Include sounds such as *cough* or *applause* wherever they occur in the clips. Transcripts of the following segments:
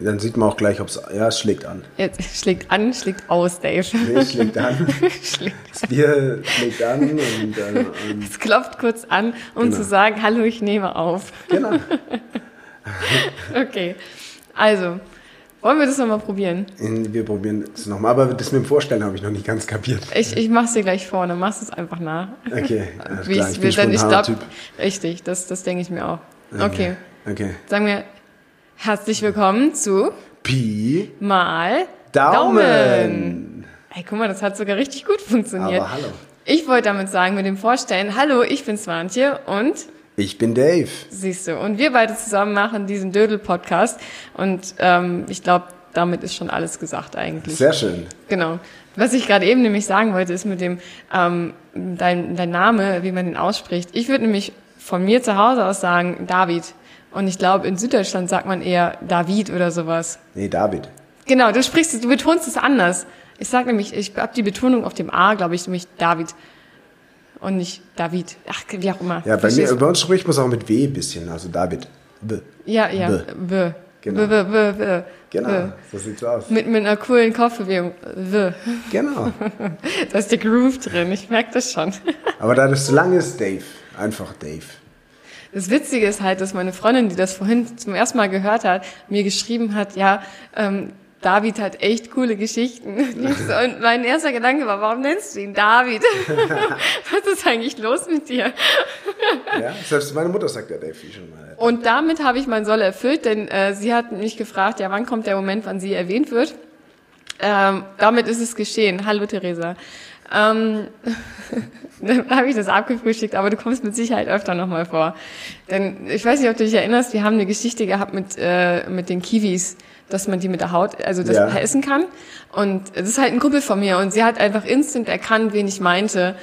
Dann sieht man auch gleich, ob es. Ja, es schlägt an. Jetzt schlägt an, schlägt aus, Dave. Nee, es schlägt an. *laughs* Das Bier schlägt an und. Äh, und Es klopft kurz an, um Genau. zu sagen, hallo, ich nehme auf. genau. *laughs* Okay, also, wollen wir das nochmal probieren? Wir probieren es nochmal, aber das mit dem Vorstellen habe ich noch nicht ganz kapiert. Ich, ich mach's dir gleich vor, dann machst du es einfach nach. Okay, *laughs* Wie klar, ich will, bin dann ich spontaner glaub. Richtig, das, das denke ich mir auch. Okay, Okay. sagen wir herzlich willkommen zu Pi, Mal Daumen. Ey, guck mal, das hat sogar richtig gut funktioniert. Aber hallo. Ich wollte damit sagen, mit dem Vorstellen, hallo, ich bin Swantje und Ich bin Dave. siehst du, und wir beide zusammen machen diesen Dödel-Podcast und ähm, ich glaube, damit ist schon alles gesagt eigentlich. Sehr schön. Genau. Was ich gerade eben nämlich sagen wollte, ist mit dem ähm, dein, dein Name, wie man den ausspricht. Ich würde nämlich von mir zu Hause aus sagen David. Und ich glaube, in Süddeutschland sagt man eher David oder sowas. Nee, David. Genau, du sprichst, es- du betonst es anders. Ich sag nämlich, ich habe die Betonung auf dem A, glaube ich, nämlich David. Und nicht David. Ach, wie auch immer. Ja, bei, Verstehst mir, du? bei uns spricht man es auch mit W ein bisschen, also David. B. Ja, ja. B. W. Genau. W, w, w, w. Genau, so sieht's aus. Mit, mit einer coolen Kopfbewegung. W. Genau. *laughs* Da ist der Groove drin, ich merke das schon. Aber da das zu lang ist, Dave. Einfach Dave. Das Witzige ist halt, dass meine Freundin, die das vorhin zum ersten Mal gehört hat, mir geschrieben hat, ja, ähm, David hat echt coole Geschichten. *laughs* Und mein erster Gedanke war, warum nennst du ihn David? *laughs* Was ist eigentlich los mit dir? Ja, selbst meine Mutter sagt ja wie schon mal. Und damit habe ich mein Soll erfüllt, denn äh, sie hat mich gefragt, ja, wann kommt der Moment, wann sie erwähnt wird? Ähm, damit ist es geschehen. Hallo Theresa. Ähm, *laughs* dann habe ich das abgefrühstückt, aber du kommst mit Sicherheit öfter nochmal vor. Denn ich weiß nicht, ob du dich erinnerst, wir haben eine Geschichte gehabt mit, äh, mit den Kiwis, dass man die mit der Haut, also das Ja. essen kann. Und das ist halt ein Kumpel von mir und sie hat einfach instant erkannt, wen ich meinte.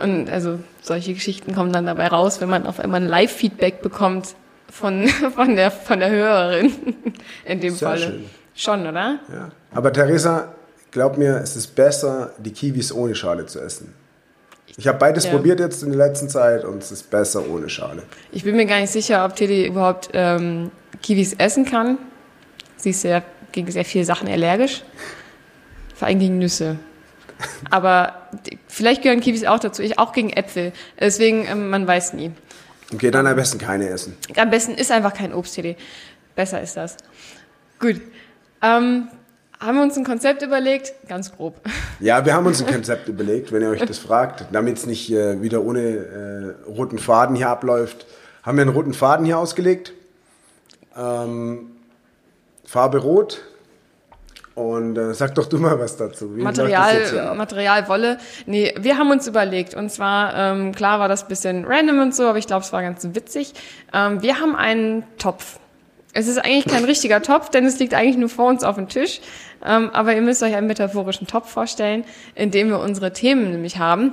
Und also solche Geschichten kommen dann dabei raus, wenn man auf einmal ein Live-Feedback bekommt von, *laughs* von, der, von der Hörerin in dem Sehr Falle. schön. Schon, oder? Ja. Aber Theresa, glaub mir, es ist besser, die Kiwis ohne Schale zu essen. Ich habe beides Ja. probiert jetzt in der letzten Zeit und es ist besser ohne Schale. Ich bin mir gar nicht sicher, ob Tilly überhaupt ähm, Kiwis essen kann. Sie ist sehr gegen sehr viele Sachen allergisch. Vor allem gegen Nüsse. Aber vielleicht gehören Kiwis auch dazu. Ich auch gegen Äpfel. Deswegen, ähm, man weiß nie. Okay, dann am besten keine essen. Am besten ist einfach kein Obst, Tilly. Besser ist das. Gut. Ähm, haben wir uns ein Konzept überlegt? Ganz grob. Ja, wir haben uns ein Konzept überlegt, wenn ihr euch das fragt, damit es nicht äh, wieder ohne äh, roten Faden hier abläuft. Haben wir einen roten Faden hier ausgelegt. Ähm, Farbe rot. Und äh, sag doch du mal was dazu. Wie Material? Material Wolle. Nee, wir haben uns überlegt. Und zwar, ähm, klar war das bisschen random und so, aber ich glaube, es war ganz witzig. Ähm, wir haben einen Topf. Es ist eigentlich kein richtiger Topf, denn es liegt eigentlich nur vor uns auf dem Tisch. Ähm, aber ihr müsst euch einen metaphorischen Topf vorstellen, in dem wir unsere Themen nämlich haben.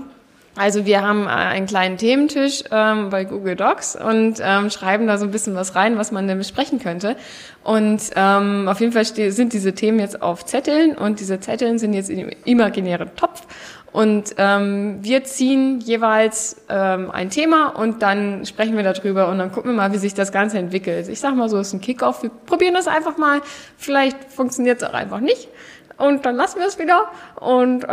Also wir haben äh, einen kleinen Thementisch ähm, bei Google Docs und ähm, schreiben da so ein bisschen was rein, was man denn besprechen könnte. Und ähm, auf jeden Fall sind diese Themen jetzt auf Zetteln und diese Zetteln sind jetzt dem imaginären Topf. Und ähm, wir ziehen jeweils ähm, ein Thema und dann sprechen wir darüber und dann gucken wir mal, wie sich das Ganze entwickelt. Ich sag mal so, es ist ein Kickoff. Wir probieren das einfach mal. Vielleicht funktioniert es auch einfach nicht. Und dann lassen wir es wieder und äh,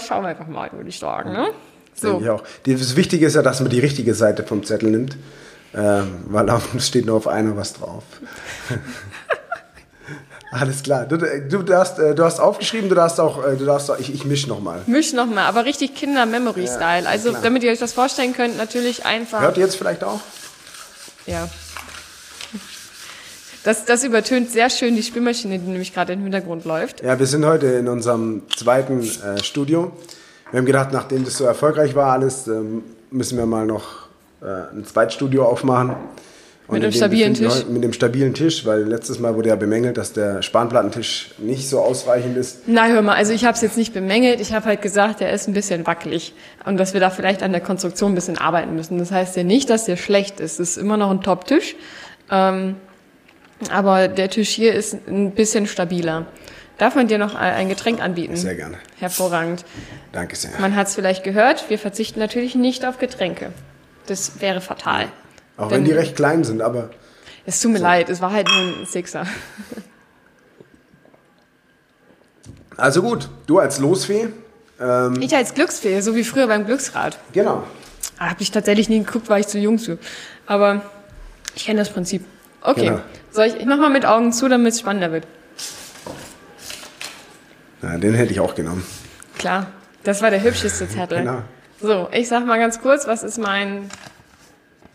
schauen wir einfach mal, würde ich sagen. Ne? So. Denke ich auch. Das Wichtige ist ja, dass man die richtige Seite vom Zettel nimmt, ähm, weil auf, es steht nur auf einer was drauf. *laughs* Alles klar. Du, du, darfst, äh, du hast aufgeschrieben, du darfst auch, äh, du darfst auch ich, ich mische nochmal. Misch nochmal, aber richtig Kinder-Memory-Style. Ja, also, klar. damit ihr euch das vorstellen könnt, natürlich einfach. Hört ihr jetzt vielleicht auch? Ja. Das, das übertönt sehr schön die Spülmaschine, die nämlich gerade im Hintergrund läuft. Ja, wir sind heute in unserem zweiten äh, Studio. Wir haben gedacht, nachdem das so erfolgreich war alles, ähm, müssen wir mal noch äh, ein Zweitstudio aufmachen. Und Mit dem stabilen Tisch. Mit dem stabilen Tisch, weil letztes Mal wurde ja bemängelt, dass der Spanplattentisch nicht so ausreichend ist. Na, hör mal, also ich habe es jetzt nicht bemängelt. Ich habe halt gesagt, der ist ein bisschen wackelig und dass wir da vielleicht an der Konstruktion ein bisschen arbeiten müssen. Das heißt ja nicht, dass der schlecht ist. Es ist immer noch ein Top-Tisch. Ähm, aber der Tisch hier ist ein bisschen stabiler. Darf man dir noch ein Getränk anbieten? Sehr gerne. Hervorragend. Danke sehr. Man hat es vielleicht gehört, wir verzichten natürlich nicht auf Getränke. Das wäre fatal. Auch Denn- wenn die recht klein sind, aber Es tut mir leid, es war halt nur ein Sixer. Also gut, du als Losfee. Ähm, Ich als Glücksfee, so wie früher beim Glücksrad. genau. Habe ich tatsächlich nie geguckt, war ich zu jung für. Aber ich kenne das Prinzip. Okay, Genau. soll ich, ich mach mal mit Augen zu, damit es spannender wird. Ja, den hätte ich auch genommen. Klar, das war der hübscheste Zettel. Genau. So, ich sag mal ganz kurz, was ist mein...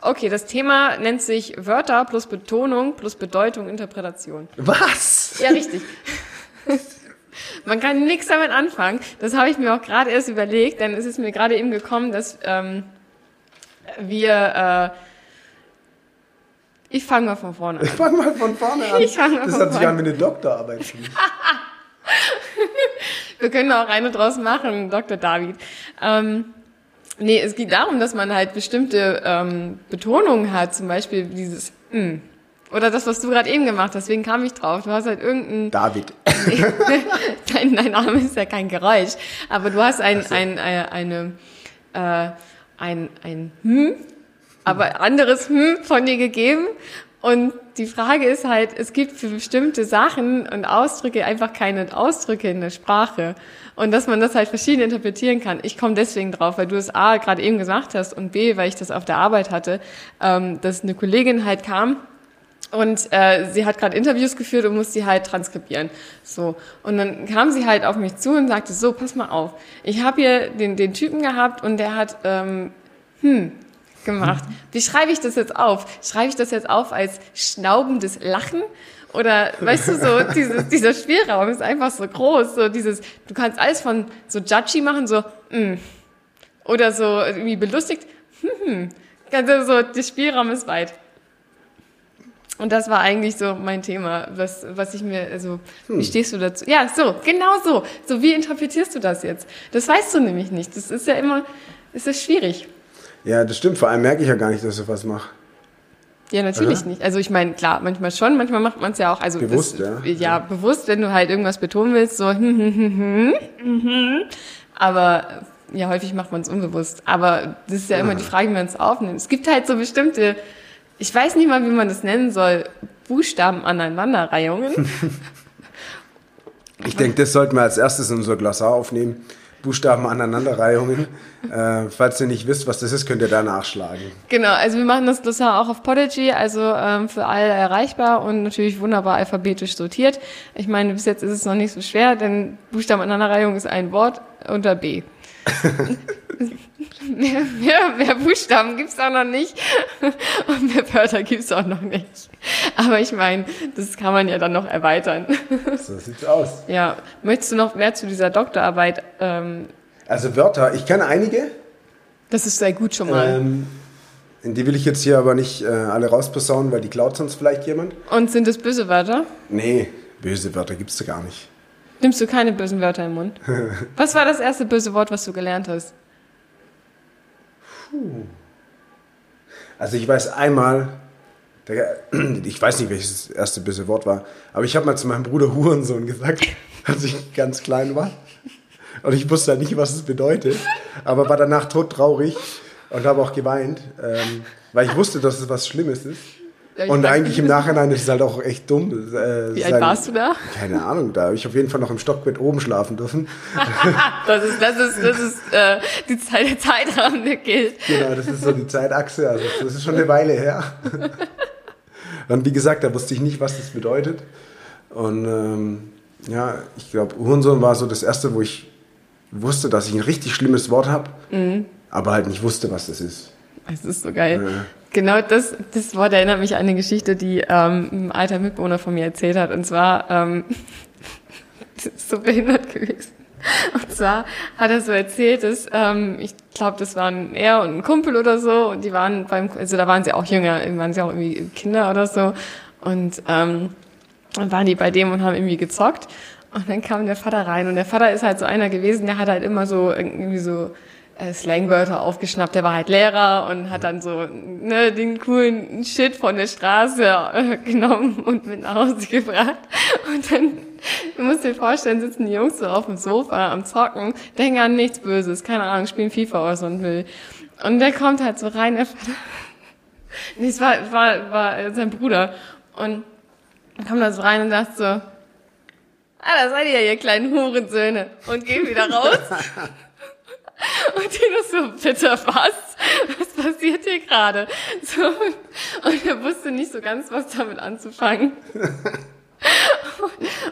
Okay, das Thema nennt sich Wörter plus Betonung plus Bedeutung, Interpretation. Was? Ja, richtig. Man kann nichts damit anfangen. Das habe ich mir auch gerade erst überlegt, denn es ist mir gerade eben gekommen, dass ähm, wir... Äh, ich fange mal von vorne an. Ich fang mal von vorne an. Ich fang mal das von hat sich an wie eine Doktorarbeit. *laughs* Wir können auch eine draus machen, Dr. David. Ähm, nee, es geht darum, dass man halt bestimmte ähm, Betonungen hat, zum Beispiel dieses mm. Oder das, was du gerade eben gemacht hast, deswegen kam ich drauf. Du hast halt irgendein, David. *laughs* dein, dein Name ist ja kein Geräusch, aber du hast ein, ein, äh, eine, äh, ein, ein Hm, aber anderes Hm von dir gegeben. Und die Frage ist halt, es gibt für bestimmte Sachen und Ausdrücke einfach keine Ausdrücke in der Sprache. Und dass man das halt verschieden interpretieren kann. Ich komme deswegen drauf, weil du es A gerade eben gesagt hast und B, weil ich das auf der Arbeit hatte, ähm, dass eine Kollegin halt kam und äh, sie hat gerade Interviews geführt und musste die halt transkribieren. So. Und dann kam sie halt auf mich zu und sagte, so, pass mal auf. Ich habe hier den, den Typen gehabt und der hat ähm, hm gemacht. Wie schreibe ich das jetzt auf? Schreibe ich das jetzt auf als schnaubendes Lachen? Oder weißt du, so dieses, dieser Spielraum ist einfach so groß. So dieses, du kannst alles von so judgy machen, so mm. oder so irgendwie belustigt. Hm, hm. Also so, der Spielraum ist weit. Und das war eigentlich so mein Thema, was, was ich mir, also, wie stehst du dazu? Ja, so, genau so. So, wie interpretierst du das jetzt? Das weißt du nämlich nicht. Das ist ja immer, es ist schwierig. Ja, das stimmt. Vor allem merke ich ja gar nicht, dass ich was mache. Ja, natürlich Aha. nicht. Also ich meine, klar, manchmal schon, manchmal macht man es ja auch, also Bewusst, das, ja. ja. bewusst, wenn du halt irgendwas betonen willst, so hm, hm, hm, hm, mhm. aber ja, häufig macht man es unbewusst. Aber das ist ja immer die Frage, wie man es aufnimmt. Es gibt halt so bestimmte, ich weiß nicht mal, wie man das nennen soll, Buchstaben aneinanderreihungen. *laughs* Ich denke, das sollten wir als erstes in unser Glossar aufnehmen. Buchstaben Aneinanderreihungen. *laughs* äh, falls ihr nicht wisst, was das ist, könnt ihr da nachschlagen. Genau, also wir machen das Glossar auch auf Podigy, also ähm, für alle erreichbar und natürlich wunderbar alphabetisch sortiert. Ich meine, bis jetzt ist es noch nicht so schwer, denn Buchstaben Aneinanderreihung ist ein Wort unter B. *laughs* mehr, mehr, mehr Buchstaben gibt's auch noch nicht *laughs* und mehr Wörter gibt's auch noch nicht. Aber ich meine, das kann man ja dann noch erweitern. *laughs* So sieht's aus. ja, möchtest du noch mehr zu dieser Doktorarbeit? Ähm, Also Wörter, ich kenne einige. das ist sehr gut schon mal. Ähm, die will ich jetzt hier aber nicht äh, alle rausposaunen, weil die klaut sonst vielleicht jemand. Und sind es böse Wörter? Nee, böse Wörter gibt's da gar nicht. Nimmst du keine bösen Wörter im Mund? *laughs* Was war das erste böse Wort, was du gelernt hast? Also ich weiß einmal, *clears throat* ich weiß nicht, welches das erste böse Wort war, aber ich habe mal zu meinem Bruder Hurensohn gesagt, *laughs* als ich ganz klein war. Und ich wusste halt nicht, was es bedeutet, aber war danach todtraurig und habe auch geweint, ähm, weil ich wusste, dass es was Schlimmes ist. Ich Und eigentlich im Nachhinein ist es halt auch echt dumm. Äh, Wie alt warst du da? Keine Ahnung, da habe ich auf jeden Fall noch im Stockbett oben schlafen dürfen. *laughs* Das ist, das ist, das ist äh, die Zeit, der Zeitrahmen, der gilt. Genau, das ist so die Zeitachse, also das ist schon eine Weile her. *laughs* Und wie gesagt, da wusste ich nicht, was das bedeutet. Und ähm, ja, ich glaube, Hurensohn war so das erste, wo ich wusste, dass ich ein richtig schlimmes Wort habe, aber halt nicht wusste, was das ist. Das ist so geil. Ja. Genau das, das Wort erinnert mich an eine Geschichte, die ähm, ein alter Mitbewohner von mir erzählt hat. Und zwar, ähm, *laughs* das ist so behindert gewesen. Und zwar hat er so erzählt, dass, ähm, ich glaube, das waren er und ein Kumpel oder so. Und die waren beim, also da waren sie auch jünger, waren sie auch irgendwie Kinder oder so. Und ähm, dann waren die bei dem und haben irgendwie gezockt. Und dann kam der Vater rein. Und der Vater ist halt so einer gewesen, der hat halt immer so irgendwie so Slangwörter aufgeschnappt. Der war halt Lehrer und hat dann so ne, den coolen Shit von der Straße äh, *laughs* genommen und mit nach Hause gebracht. Und dann, du musst dir vorstellen, sitzen die Jungs so auf dem Sofa am Zocken, denken an nichts Böses, keine Ahnung, spielen FIFA aus und will. Und der kommt halt so rein, Vater. *laughs* Nee, es war, war, war sein Bruder. Und kommt da so rein und sagt so, ah, da seid ihr ja, ihr kleinen Hurensöhne. Und geht wieder raus. *laughs* Und Tino so, bitte was? Was passiert hier gerade? So, und er wusste nicht so ganz, was damit anzufangen.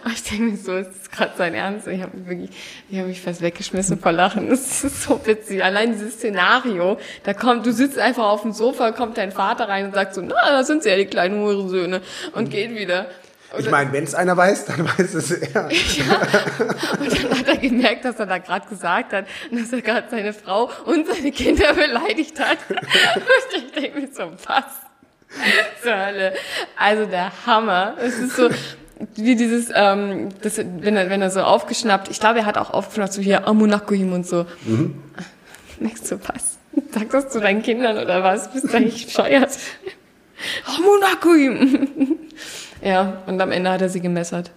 Und ich denke mir so, ist das gerade sein Ernst? Ich habe mich wirklich, ich habe mich fast weggeschmissen vor Lachen. Das ist so witzig. Allein dieses Szenario, da kommt, du sitzt einfach auf dem Sofa, kommt dein Vater rein und sagt so, na, da sind sie ja die kleinen Hurensöhne und geht wieder. Ich meine, wenn es einer weiß, dann *laughs* weiß es er. Ja. Und dann hat er gemerkt, dass er da gerade gesagt hat, dass er gerade seine Frau und seine Kinder beleidigt hat. *laughs* Und ich denke mir so, was zur Hölle? Also der Hammer. Es ist so wie dieses, ähm, das, wenn, er, wenn er so aufgeschnappt, ich glaube, er hat auch aufgeschnappt, so hier Amunakuhim und so. Mhm. Denkst du, was? Sagst das zu deinen Kindern oder was? Bist du eigentlich bescheuert? Amunakuhim! Ja, und am Ende hat er sie gemessert.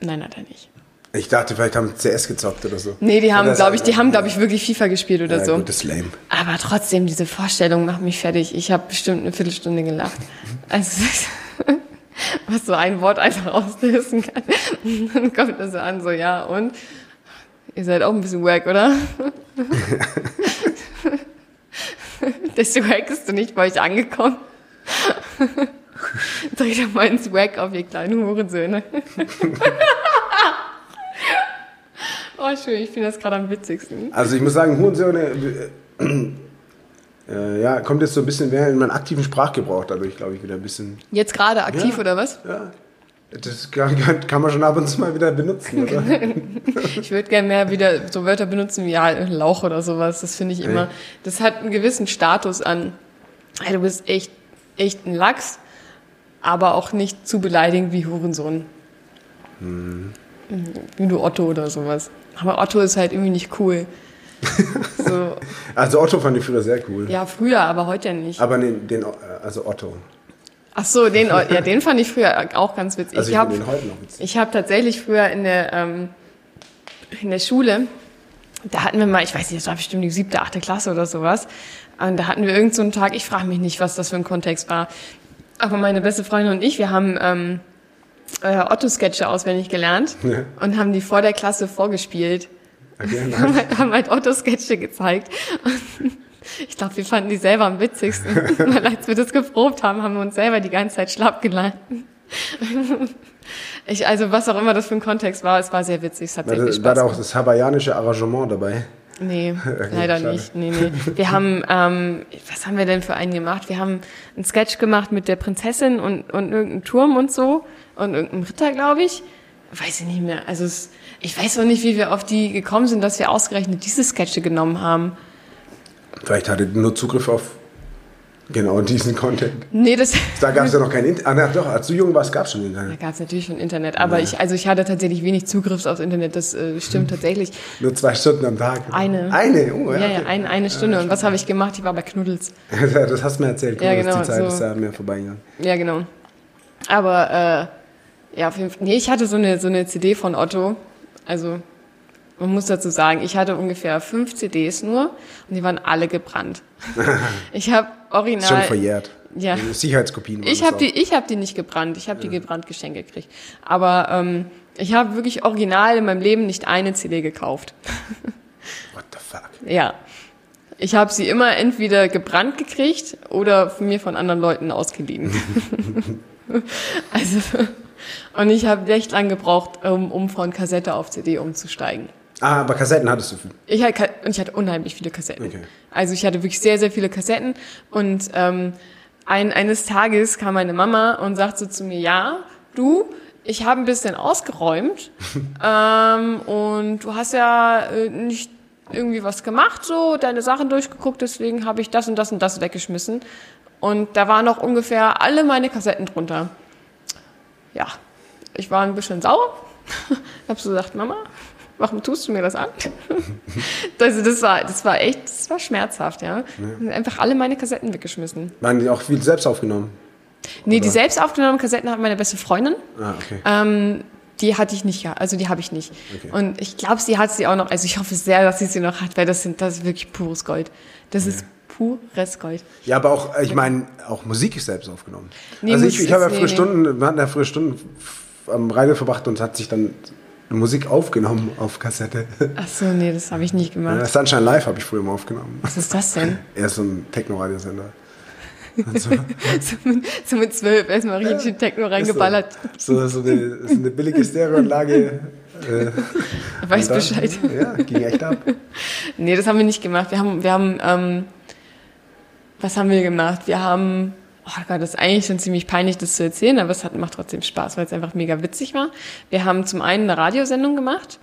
Nein, hat er nicht. Ich dachte, vielleicht haben CS gezockt oder so. Nee, die haben, glaube ich, die haben, glaube ich, wirklich FIFA gespielt oder ja, so. Gut, das ist lame. Aber trotzdem, diese Vorstellung macht mich fertig. Ich habe bestimmt eine Viertelstunde gelacht. Also, *laughs* was so ein Wort einfach auslösen kann. *laughs* Dann kommt er so an, so, ja, und? Ihr seid auch ein bisschen wack, oder? Das Swag ist du nicht bei euch angekommen. *laughs* Dreh doch mal ins Wack auf, ihr kleinen Hurensöhne. *laughs* oh, schön, ich finde das gerade am witzigsten. Also ich muss sagen, Hurensöhne, äh, äh, ja, kommt jetzt so ein bisschen mehr in meinen aktiven Sprachgebrauch dadurch, glaube ich, wieder ein bisschen. Jetzt gerade aktiv Ja. oder was? Ja. Das kann, kann, man schon ab und zu mal wieder benutzen, oder? *laughs* Ich würde gerne mehr wieder so Wörter benutzen wie ja, Lauch oder sowas. Das finde ich immer. Das hat einen gewissen Status an. Hey, du bist echt, echt ein Lachs, aber auch nicht zu beleidigend wie Hurensohn. Wie du Otto oder sowas. Aber Otto ist halt irgendwie nicht cool. *laughs* so, Also Otto fand ich früher sehr cool. ja, früher, aber heute ja nicht. Aber den, den, also Otto. Ach so, den, ja, den fand ich früher auch ganz witzig. Also ich, ich habe finde den heute noch witzig. Ich habe tatsächlich früher in der, ähm, in der Schule, da hatten wir mal, ich weiß nicht, das war bestimmt die siebte, achte Klasse oder sowas. Und da hatten wir irgend so einen Tag, ich frage mich nicht, was das für ein Kontext war. Aber meine beste Freundin und ich, wir haben ähm, äh, Otto-Sketche auswendig gelernt *laughs* Ja. und haben die vor der Klasse vorgespielt. Okay, *laughs* haben nice. halt, haben halt Otto-Sketche gezeigt. Und *laughs* ich glaube, wir fanden die selber am witzigsten. Weil als wir das geprobt haben, haben wir uns selber die ganze Zeit schlapp gelacht. Ich, also was auch immer das für ein Kontext war, es war sehr witzig, es hat War, sehr viel Spaß war da auch das hawaiianische Arrangement dabei? Nee, *laughs* leider schade. nicht. Nee, nee. Wir haben, ähm, was haben wir denn für einen gemacht? Wir haben einen Sketch gemacht mit der Prinzessin und, und irgendeinem Turm und so und irgendeinem Ritter, glaube ich. Weiß ich nicht mehr. Also es, ich weiß auch nicht, wie wir auf die gekommen sind, dass wir ausgerechnet diese Sketche genommen haben. Vielleicht hatte nur Zugriff auf genau diesen Content. Nee, das Da gab es ja noch kein Internet. Ah, na, doch, als du jung warst, gab es schon Da Internet. gab es natürlich schon Internet, aber ich, also ich hatte tatsächlich wenig Zugriff aufs Internet, das äh, stimmt tatsächlich. Nur zwei Stunden am Tag. Eine. Eine? Oh, ja, Ja, ja, okay. ein, eine Stunde. Und was habe ich gemacht? Ich war bei Knuddels. *laughs* Das hast du mir erzählt. Guck, Ja, genau, Die Zeit so. ist da mir vorbeigegangen. Ja, genau. Aber äh, ja, auf jeden Fall. Nee, ich hatte so eine, so eine CD von Otto. Also, man muss dazu sagen, ich hatte ungefähr fünf CDs nur und die waren alle gebrannt. *laughs* ich habe original. Ist schon verjährt. Ja. Sicherheitskopien. waren Ich habe die, ich habe die nicht gebrannt. Ich habe die gebrannt geschenkt gekriegt. Aber ähm, ich habe wirklich original in meinem Leben nicht eine CD gekauft. *laughs* What the fuck? Ja. Ich habe sie immer entweder gebrannt gekriegt oder von mir von anderen Leuten ausgeliehen. *laughs* *laughs* also, und ich habe echt lang gebraucht, um, um von Kassette auf CD umzusteigen. Ah, aber Kassetten hattest du viel. Ich hatte, und ich hatte unheimlich viele Kassetten. Okay. Also ich hatte wirklich sehr, sehr viele Kassetten. Und ähm, ein, eines Tages kam meine Mama und sagte so zu mir, ja, du, ich habe ein bisschen ausgeräumt *laughs* ähm, und du hast ja äh, nicht irgendwie was gemacht, so deine Sachen durchgeguckt, deswegen habe ich das und das und das weggeschmissen. Und da waren noch ungefähr alle meine Kassetten drunter. Ja, ich war ein bisschen sauer. *laughs* hab so gesagt, Mama, warum tust du mir das an? *laughs* also das war, das war echt, das war schmerzhaft, ja. Einfach alle meine Kassetten weggeschmissen. Waren die auch viel selbst aufgenommen? Nee, die Oder? selbst aufgenommenen Kassetten hat meine beste Freundin. Ah, okay. Ähm, die hatte ich nicht, ja. Also die habe ich nicht. Okay. Und ich glaube, sie hat sie auch noch. Also ich hoffe sehr, dass sie sie noch hat, weil das sind, das ist wirklich pures Gold. Das ist pures Gold. Ja, aber auch, äh, ich meine, auch Musik ist selbst aufgenommen. Nee, also ich, ich habe ja früher nee. Stunden, wir hatten ja früher Stunden am Radio verbracht und hat sich dann Musik aufgenommen auf Kassette. Ach so, nee, das habe ich nicht gemacht. Ja, Sunshine Live habe ich früher mal aufgenommen. Was ist das denn? *laughs* Er ist so ein Techno-Radiosender. *laughs* so, mit, so mit zwölf erstmal richtig in Techno reingeballert. So, so, eine, so eine billige Stereoanlage. Äh, *laughs* Weiß dann, Bescheid. Ja, ging echt ab. Nee, das haben wir nicht gemacht. Wir haben, wir haben, ähm, was haben wir gemacht? Wir haben, oh Gott, das ist eigentlich schon ziemlich peinlich, das zu erzählen, aber es hat, macht trotzdem Spaß, weil es einfach mega witzig war. Wir haben zum einen eine Radiosendung gemacht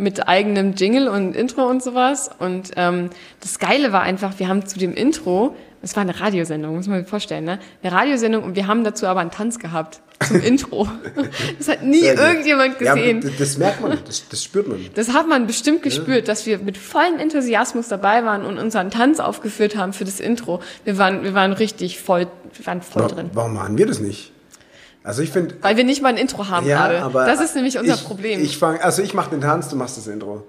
mit eigenem Jingle und Intro und sowas. Und ähm, das Geile war einfach, wir haben zu dem Intro, es war eine Radiosendung, muss man sich vorstellen, ne? Eine Radiosendung und wir haben dazu aber einen Tanz gehabt zum *laughs* Intro. Das hat nie Sehr gut. irgendjemand gesehen. Ja, das, merkt man, das, das spürt man. Das hat man bestimmt gespürt, dass wir mit vollem Enthusiasmus dabei waren und unseren Tanz aufgeführt haben für das Intro. Wir waren, wir waren richtig voll, wir waren voll Wa- drin. Warum machen wir das nicht? Also ich finde, Weil wir nicht mal ein Intro haben ja, gerade. aber Das ist nämlich unser ich, Problem. Ich fang, also ich mache den Tanz, du machst das Intro.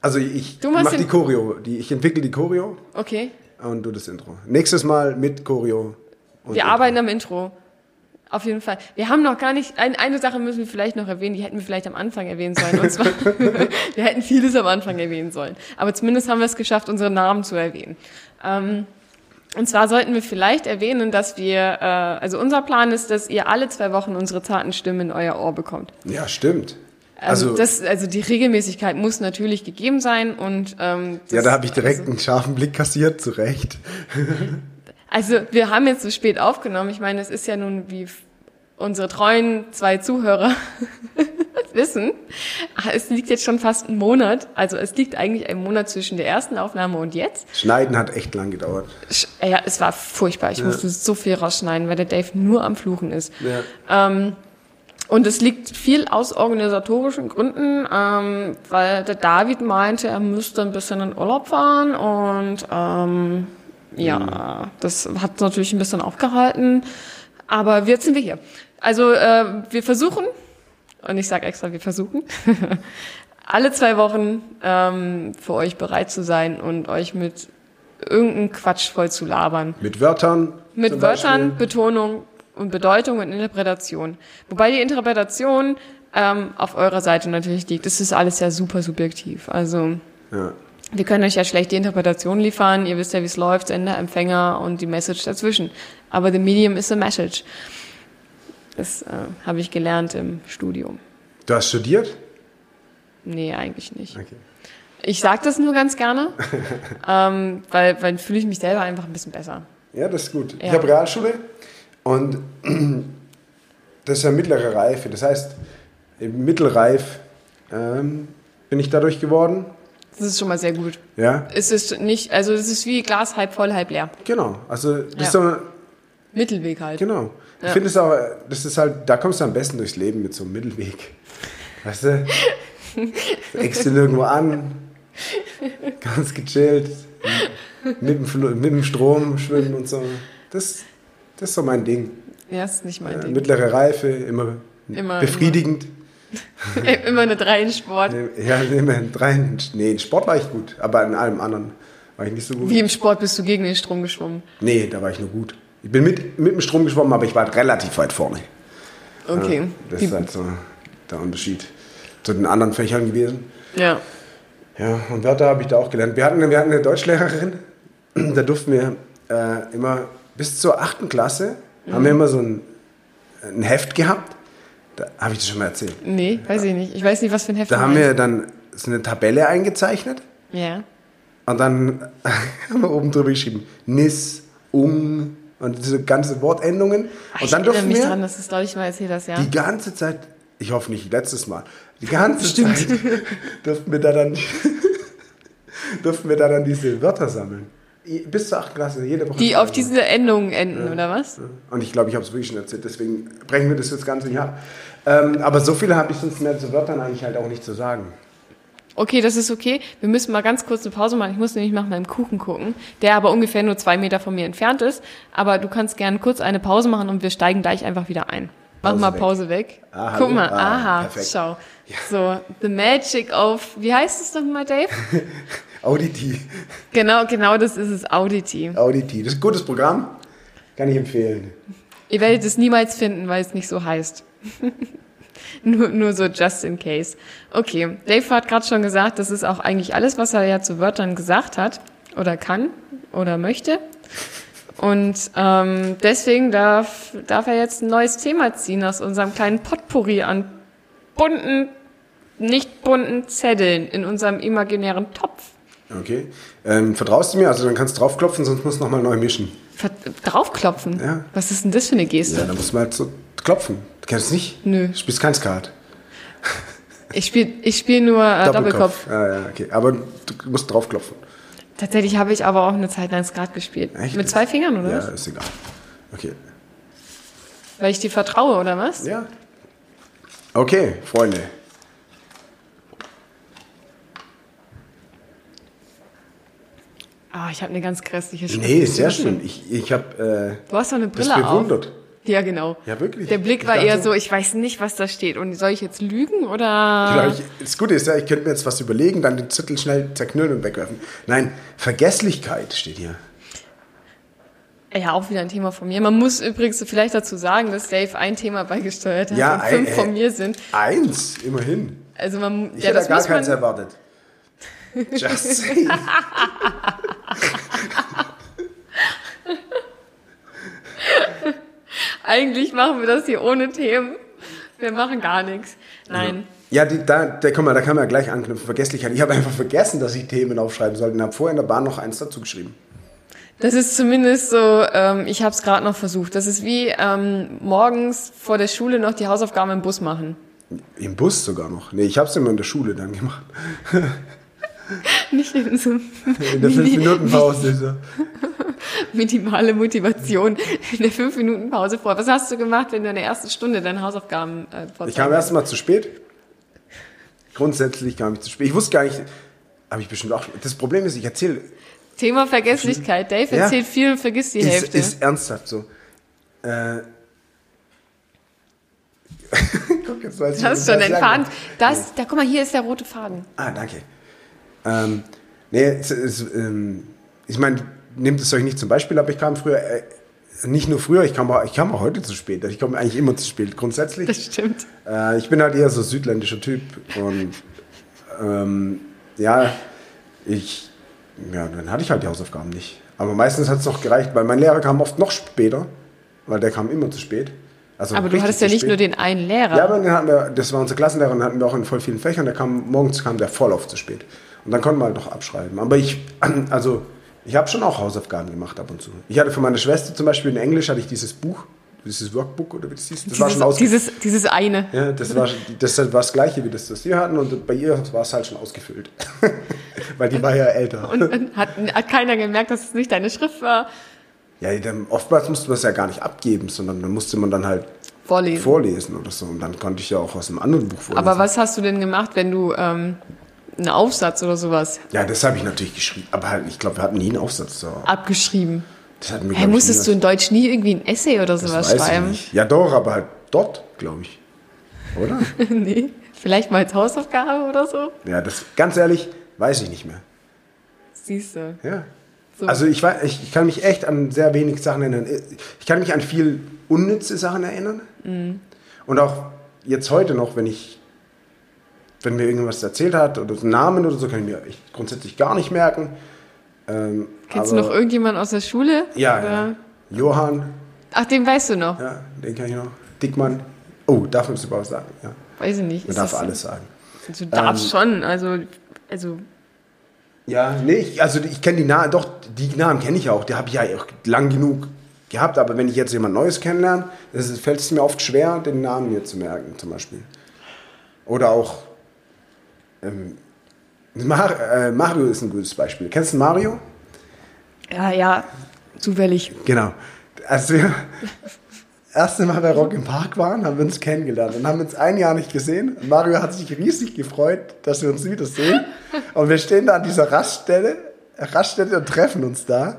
Also ich mache die Choreo, die, ich entwickle die Choreo okay. und du das Intro. Nächstes Mal mit Choreo. Wir Intro. arbeiten am Intro. Auf jeden Fall. Wir haben noch gar nicht, ein, eine Sache müssen wir vielleicht noch erwähnen, die hätten wir vielleicht am Anfang erwähnen sollen. Und zwar, *laughs* *laughs* wir hätten vieles am Anfang erwähnen sollen. Aber zumindest haben wir es geschafft, unsere Namen zu erwähnen. Ähm, und zwar sollten wir vielleicht erwähnen, dass wir, äh, also unser Plan ist, dass ihr alle zwei Wochen unsere zarten Stimmen in euer Ohr bekommt. Ja, stimmt. Also, Also, das, also die Regelmäßigkeit muss natürlich gegeben sein und ähm, das, ja, da habe ich direkt einen scharfen Blick kassiert, zu Recht. *laughs* Also wir haben jetzt so spät aufgenommen. Ich meine, es ist ja nun, wie unsere treuen zwei Zuhörer *laughs* wissen, es liegt jetzt schon fast ein Monat. Also es liegt eigentlich ein Monat zwischen der ersten Aufnahme und jetzt. Schneiden hat echt lang gedauert. Sch- Ja, es war furchtbar. Ich musste so viel rausschneiden, weil der Dave nur am Fluchen ist. Ähm, und es liegt viel aus organisatorischen Gründen, ähm, weil der David meinte, er müsste ein bisschen in Urlaub fahren und ähm, ja, das hat natürlich ein bisschen aufgehalten. Aber jetzt sind wir hier. Also äh, wir versuchen, und ich sage extra, wir versuchen, *laughs* alle zwei Wochen ähm, für euch bereit zu sein und euch mit irgendeinem Quatsch voll zu labern. Mit Wörtern. Mit Wörtern, Beispiel. Betonung und Bedeutung und Interpretation. Wobei die Interpretation ähm, auf eurer Seite natürlich liegt. Das ist alles ja super subjektiv. Also Ja. wir können euch ja schlecht die Interpretation liefern. Ihr wisst ja, wie es läuft, Sender, Empfänger und die Message dazwischen. Aber the medium is a message. Das äh, habe ich gelernt im Studium. Du hast studiert? Nee, eigentlich nicht. Okay. Ich sage das nur ganz gerne, *laughs* ähm, weil, weil fühle ich mich selber einfach ein bisschen besser. Ja, das ist gut. Ich Ja. habe Realschule und *clears throat* das ist ja mittlere Reife. Das heißt, im mittelreif ähm, bin ich dadurch geworden. Das ist schon mal sehr gut. Ja, Es ist nicht, also es ist wie Glas halb voll, halb leer. genau. Also das Ja. ist so, Mittelweg halt. genau. Ich Ja. finde es auch, das ist halt, da kommst du am besten durchs Leben mit so einem Mittelweg. Weißt du? *laughs* Eckst ihn irgendwo an, ganz gechillt, mit dem, mit dem Strom schwimmen und so. Das, das ist so mein Ding. Ja, ist nicht mein Ja, Ding. mittlere Reife, immer, Immer- befriedigend. Immer *laughs* eine Drei in Sport. Ja, immer in drei, nee, in Sport war ich gut, aber in allem anderen war ich nicht so gut. Wie im Sport bist du gegen den Strom geschwommen. Nee, da war ich nur gut. Ich bin mit, mit dem Strom geschwommen, aber ich war relativ weit vorne. Okay. Ja, das ist halt so der Unterschied zu den anderen Fächern gewesen. ja. Ja, und Wörter habe ich da auch gelernt. Wir hatten, wir hatten eine Deutschlehrerin, da durften wir äh, immer bis zur achten Klasse, haben wir immer so ein, ein Heft gehabt. Da habe ich das schon mal erzählt. Nee, weiß ich nicht. Ich weiß nicht, was für ein Heft Da haben wir dann so eine Tabelle eingezeichnet. Ja. Und dann *laughs* haben wir oben drüber geschrieben, nis, um und diese ganzen Wortendungen. Ach, Und ich dann erinnere durften mich wir dran, dass du es, glaube ich, mal erzählt hast, ja. die ganze Zeit, ich hoffe nicht letztes Mal, die ganze Stimmt. Zeit *laughs* durften wir da dann, *laughs* durften wir da dann diese Wörter sammeln. Bis zur 8. Klasse, jede Woche. Die auf diese Endungen enden, oder was? Und ich glaube, ich habe es wirklich schon erzählt, deswegen brechen wir das jetzt ganze Jahr. Ähm, aber so viele habe ich sonst mehr zu Wörtern eigentlich halt auch nicht zu sagen. Okay, das ist okay. Wir müssen mal ganz kurz eine Pause machen. Ich muss nämlich nach meinem Kuchen gucken, der aber ungefähr nur zwei Meter von mir entfernt ist. Aber du kannst gerne kurz eine Pause machen und wir steigen gleich einfach wieder ein. Mach Pause mal weg. Pause weg. Ah, Guck hallo. mal, Ah, aha, perfekt. schau. So, the magic of, wie heißt es nochmal, Dave? *laughs* Auditi. genau, genau, das ist es, Audity. Auditi. Das ist ein gutes Programm. Kann ich empfehlen. Ihr werdet es niemals finden, weil es nicht so heißt. *laughs* *laughs* Nur, nur so just in case. Okay, Dave hat gerade schon gesagt, das ist auch eigentlich alles, was er ja zu Wörtern gesagt hat oder kann oder möchte. Und ähm, deswegen darf, darf er jetzt ein neues Thema ziehen aus unserem kleinen Potpourri an bunten, nicht bunten Zetteln in unserem imaginären Topf. Okay. Ähm, vertraust du mir? Also dann kannst du draufklopfen, sonst musst du nochmal neu mischen. Ver draufklopfen? Ja. Was ist denn das für eine Geste? Ja, dann musst du mal so klopfen. Du kennst es nicht? Nö. Du spielst kein Skat. Ich spiele ich spiel nur äh, Doppelkopf. Ja, ja, okay. Aber du musst draufklopfen. Tatsächlich habe ich aber auch eine Zeit lang Skat gespielt. Echt? Mit zwei Fingern, oder Ja, was? ist egal. Okay. Weil ich dir vertraue, oder was? Ja. Okay, Freunde. Ah, ich habe eine ganz grässliche Schrift. Nee, sehr schön. Ich, ich habe äh, Du hast doch eine das Brille auf. bewundert. Ja, genau. Ja, wirklich. Der Blick war eher so, ich weiß nicht, was da steht. Und soll ich jetzt lügen oder? Ja, ich, das Gute ist ja, ich könnte mir jetzt was überlegen, dann den Zettel schnell zerknüllen und wegwerfen. Nein, Vergesslichkeit steht hier. Ja, auch wieder ein Thema von mir. Man muss übrigens vielleicht dazu sagen, dass Dave ein Thema beigesteuert hat Ja, und fünf ey, von mir sind. Eins, immerhin. Also man, Ich ja, hätte das gar keins erwartet. *laughs* Just saying. *laughs* Eigentlich machen wir das hier ohne Themen. Wir machen gar nichts. Nein. Ja, die, da, da, komm mal, da kann man ja gleich anknüpfen. Vergesslichkeit. Ich habe einfach vergessen, dass ich Themen aufschreiben sollte und habe vorher in der Bahn noch eins dazu geschrieben. Das ist zumindest so, ähm, ich habe es gerade noch versucht. Das ist wie ähm, morgens vor der Schule noch die Hausaufgaben im Bus machen. Im Bus sogar noch. Nee, ich habe es immer in der Schule dann gemacht. *laughs* Nicht in so *laughs* In der Mini- 5-Minuten-Pause. Minimale Motivation in der 5-Minuten-Pause vor. Was hast du gemacht, wenn du in der ersten Stunde deine Hausaufgaben äh, Ich vorzeigen kam erst mal zu spät. Grundsätzlich kam ich zu spät. Ich wusste gar nicht, habe ich bestimmt auch. Das Problem ist, ich erzähle. Thema Vergesslichkeit. Dave Ja. erzählt viel und vergisst die Ist, Hälfte. ist ernsthaft so. Äh, *laughs* Guck, jetzt weiß ich, hast was schon ich will. Das, da, guck mal, hier ist der rote Faden. Ah, danke. Ähm, nee, es, es, ähm, ich meine, nehmt es euch nicht zum Beispiel, aber ich kam früher, äh, nicht nur früher, ich kam, auch, ich kam auch heute zu spät. Ich komme eigentlich immer zu spät, grundsätzlich. Das stimmt. Äh, ich bin halt eher so südländischer Typ und ähm, ja, ich, ja, dann hatte ich halt die Hausaufgaben nicht. Aber meistens hat es noch gereicht, weil mein Lehrer kam oft noch später, weil der kam immer zu spät. Also Aber du hattest ja nicht spät. nur den einen Lehrer. Ja, aber den hatten wir, das war unser Klassenlehrer und hatten wir auch in voll vielen Fächern. Der kam, morgens kam der voll auf zu spät. Und dann konnten wir halt noch abschreiben. Aber ich, *clears throat* also, ich habe schon auch Hausaufgaben gemacht ab und zu. Ich hatte für meine Schwester zum Beispiel in Englisch hatte ich dieses Buch, dieses Workbook oder wie das hieß. Das war schon dieses, dieses, dieses eine. Ja, das war, das war das gleiche wie das, was wir hatten und bei ihr war es halt schon ausgefüllt. *laughs* Weil die war ja älter. Und dann hat, hat keiner gemerkt, dass es nicht deine Schrift war. Ja, dann, oftmals musste man es ja gar nicht abgeben, sondern dann musste man dann halt Vorlesen. vorlesen oder so. Und dann konnte ich ja auch aus einem anderen Buch vorlesen. Aber was hast du denn gemacht, wenn du ähm, einen Aufsatz oder sowas Ja, das habe ich natürlich geschrieben. Aber halt, ich glaube, wir hatten nie einen Aufsatz. So. abgeschrieben? Das hatten wir, Hey, ich, musstest du nie. in Deutsch nie irgendwie ein Essay oder das sowas weiß ich schreiben? nicht. Ja, doch, aber halt dort, glaube ich. Oder? *laughs* nee. Vielleicht mal als Hausaufgabe oder so? ja, das ganz ehrlich, weiß ich nicht mehr. Siehst du. Ja. So. Also ich, weiß, ich, ich kann mich echt an sehr wenig Sachen erinnern. Ich kann mich an viel unnütze Sachen erinnern. Mhm. Und auch jetzt heute noch, wenn ich, wenn mir irgendwas erzählt hat oder so Namen oder so, kann ich mir grundsätzlich gar nicht merken. Ähm, Kennst du aber- noch irgendjemanden aus der Schule? Ja, Oder- ja. Johann, Ach, den weißt du noch. ja, den kann ich noch. Dickmann. Oh, darf man es überhaupt sagen? Ja. Weiß ich nicht. Man Ist darf alles sagen. Du darfst schon. Also, also Ja, nee, ich, also ich kenne die Namen, doch, die Namen kenne ich auch. Die habe ich ja auch lang genug gehabt. Aber wenn ich jetzt jemand Neues kennenlerne, fällt es mir oft schwer, den Namen mir zu merken, zum Beispiel. Oder auch ähm, Mar äh, Mario ist ein gutes Beispiel. Kennst du Mario? ja, ja, zufällig. Genau. Als wir *laughs* das erste Mal bei Rock im Park waren, haben wir uns kennengelernt und haben uns ein Jahr nicht gesehen. Mario hat sich riesig gefreut, dass wir uns wiedersehen. Und wir stehen da an dieser Raststelle, Raststätte und treffen uns da.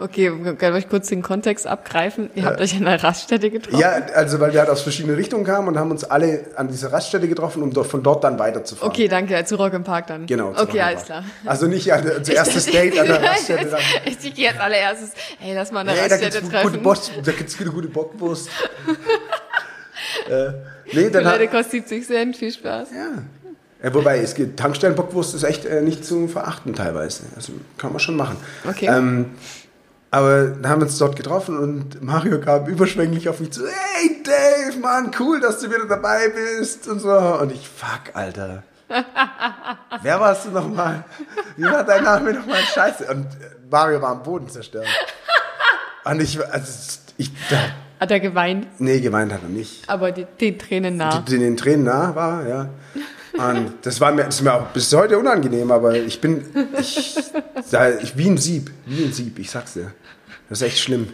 Okay, kann ich kurz den Kontext abgreifen? Ihr habt euch an einer Raststätte getroffen? Ja, also weil wir halt aus verschiedenen Richtungen kamen und haben uns alle an dieser Raststätte getroffen, um von dort dann weiterzufahren. Okay, danke. Zu Rock im Park dann. Genau. Okay, alles klar. Also nicht an, als erstes *laughs* Date an der Raststätte. Dann, Ich gehe jetzt allererstes, hey, lass mal an der hey, da Raststätte gute treffen. Bost, da gibt's eine gute Bockwurst. *laughs* äh, nee, dann Toilette kostet 70 Cent, viel Spaß. ja. Äh, wobei, es gibt Tankstellenbockwurst ist echt äh, nicht zu verachten teilweise. Also kann man schon machen. Okay. Ähm, aber dann haben wir uns dort getroffen und Mario kam überschwänglich auf mich zu. Hey Dave, Mann, cool, dass du wieder dabei bist und so. Und ich, fuck, Alter. *laughs* Wer warst du nochmal? Wie war dein Name nochmal? Scheiße. Und Mario war am Boden zerstört. Und ich, also, ich, da, Hat er geweint, nee, gemeint hat er nicht. aber die, den Tränen nah. Die den Tränen nah war, ja. Und das war mir, das ist mir auch bis heute unangenehm, aber ich bin, ich, ich wie ein Sieb, wie ein Sieb, ich sag's dir. Das ist echt schlimm.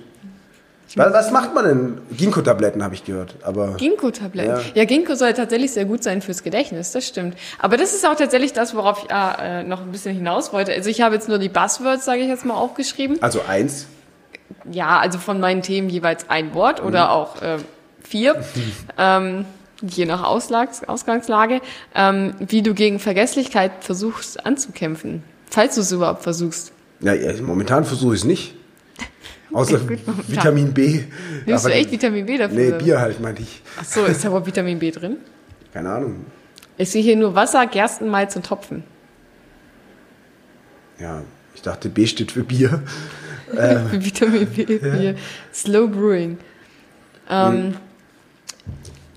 Was, was macht man denn? Ginkgo-Tabletten habe ich gehört, aber Ginkgo-Tabletten. Ja. Ja. Ginkgo soll tatsächlich sehr gut sein fürs Gedächtnis, das stimmt. Aber das ist auch tatsächlich das, worauf ich äh, noch ein bisschen hinaus wollte. Also ich habe jetzt nur die Buzzwords, sage ich jetzt mal, aufgeschrieben. also eins. Ja, also von meinen Themen jeweils ein Wort oder auch äh, vier, *laughs* ähm, je nach Auslags Ausgangslage, ähm, wie du gegen Vergesslichkeit versuchst anzukämpfen. Falls du es überhaupt versuchst. Ja, ja, momentan versuche ich es nicht. Außer *laughs* Gut, momentan. Vitamin B. Nimmst du echt Vitamin B dafür? Nee, Bier halt, meinte ich. Ach so, ist da überhaupt Vitamin B drin? Keine Ahnung. Ich sehe hier nur Wasser, Gerstenmalz und Tropfen. Ja, ich dachte, B steht für Bier. *laughs* Vitamin B, *laughs* Bier. Slow Brewing. Ähm,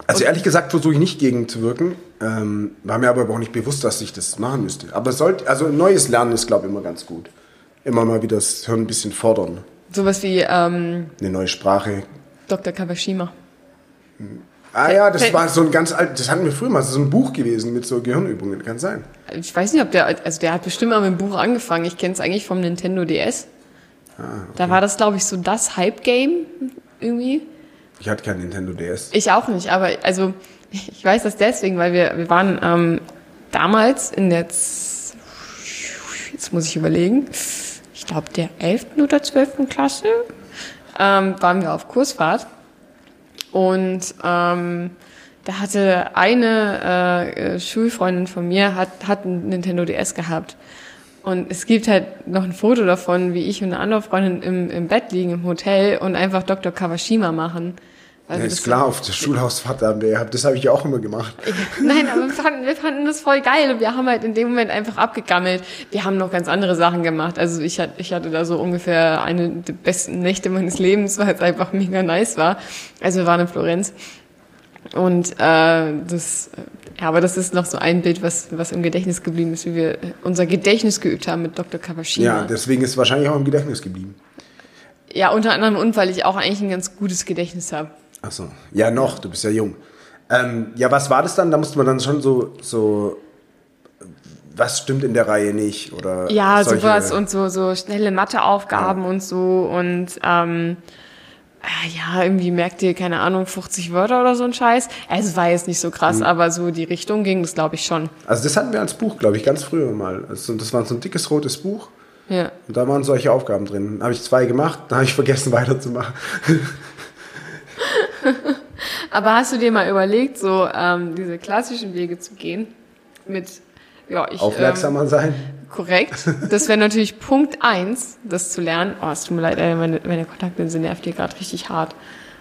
Also ehrlich gesagt versuche ich nicht gegenzuwirken. Ähm, war mir aber auch nicht bewusst, dass ich das machen müsste. Aber es sollte, also neues Lernen ist, glaube ich, immer ganz gut. Immer mal wieder das Hirn ein bisschen fordern. sowas wie ähm, Eine neue Sprache. Dr. Kawashima. Ah ja, das war so ein ganz alt, das hatten wir früher mal, das ist so ein Buch gewesen mit so Gehirnübungen, kann sein. Ich weiß nicht, ob der, also der hat bestimmt mal mit dem Buch angefangen. Ich kenne es eigentlich vom Nintendo DS. Ah, Da war das, glaube ich, so das Hype-Game irgendwie. Ich hatte kein Nintendo DS. Ich auch nicht, aber also *laughs* ich weiß das deswegen, weil wir, wir waren ähm, damals in der, Z jetzt muss ich überlegen, ich glaube der 11. oder 12. Klasse, ähm, waren wir auf Kursfahrt und ähm, da hatte eine äh, äh, Schulfreundin von mir hat, hat ein Nintendo DS gehabt. Und es gibt halt noch ein Foto davon, wie ich und eine andere Freundin im, im Bett liegen im Hotel und einfach Dr. Kawashima machen. Also Ja, ist klar, auf der Schulhausfahrt haben wir. Das habe ich ja auch immer gemacht. Nein, aber wir fanden, wir fanden das voll geil und wir haben halt in dem Moment einfach abgegammelt. Wir haben noch ganz andere Sachen gemacht. Also ich hatte, ich hatte da so ungefähr eine der besten Nächte meines Lebens, weil es einfach mega nice war. Also wir waren in Florenz. Und äh, das, ja, aber das ist noch so ein Bild, was, was im Gedächtnis geblieben ist, wie wir unser Gedächtnis geübt haben mit Dr. Kawashima. Ja, deswegen ist es wahrscheinlich auch im Gedächtnis geblieben. ja, unter anderem und weil ich auch eigentlich ein ganz gutes Gedächtnis habe. Ach so. Ja, noch, du bist ja jung. Ähm, ja, was war das dann? Da musste man dann schon so, so, was stimmt in der Reihe nicht? Oder Ja, solche- sowas und so, so schnelle Matheaufgaben und so und ähm, äh, ja, irgendwie merkt ihr, keine Ahnung, 50 Wörter oder so ein Scheiß. Also, Es war jetzt nicht so krass, aber so die Richtung ging das, glaube ich, schon. Also das hatten wir als Buch, glaube ich, ganz früher mal. Also das war so ein dickes rotes Buch Ja. und da waren solche Aufgaben drin. Da habe ich zwei gemacht, da habe ich vergessen *laughs* weiterzumachen. Aber hast du dir mal überlegt, so ähm, diese klassischen Wege zu gehen? Mit, ja, ich. Aufmerksamer sein. Ähm, korrekt. Das wäre natürlich Punkt eins, das zu lernen. Oh, es tut mir leid, meine, meine Kontaktlinse nervt hier gerade richtig hart.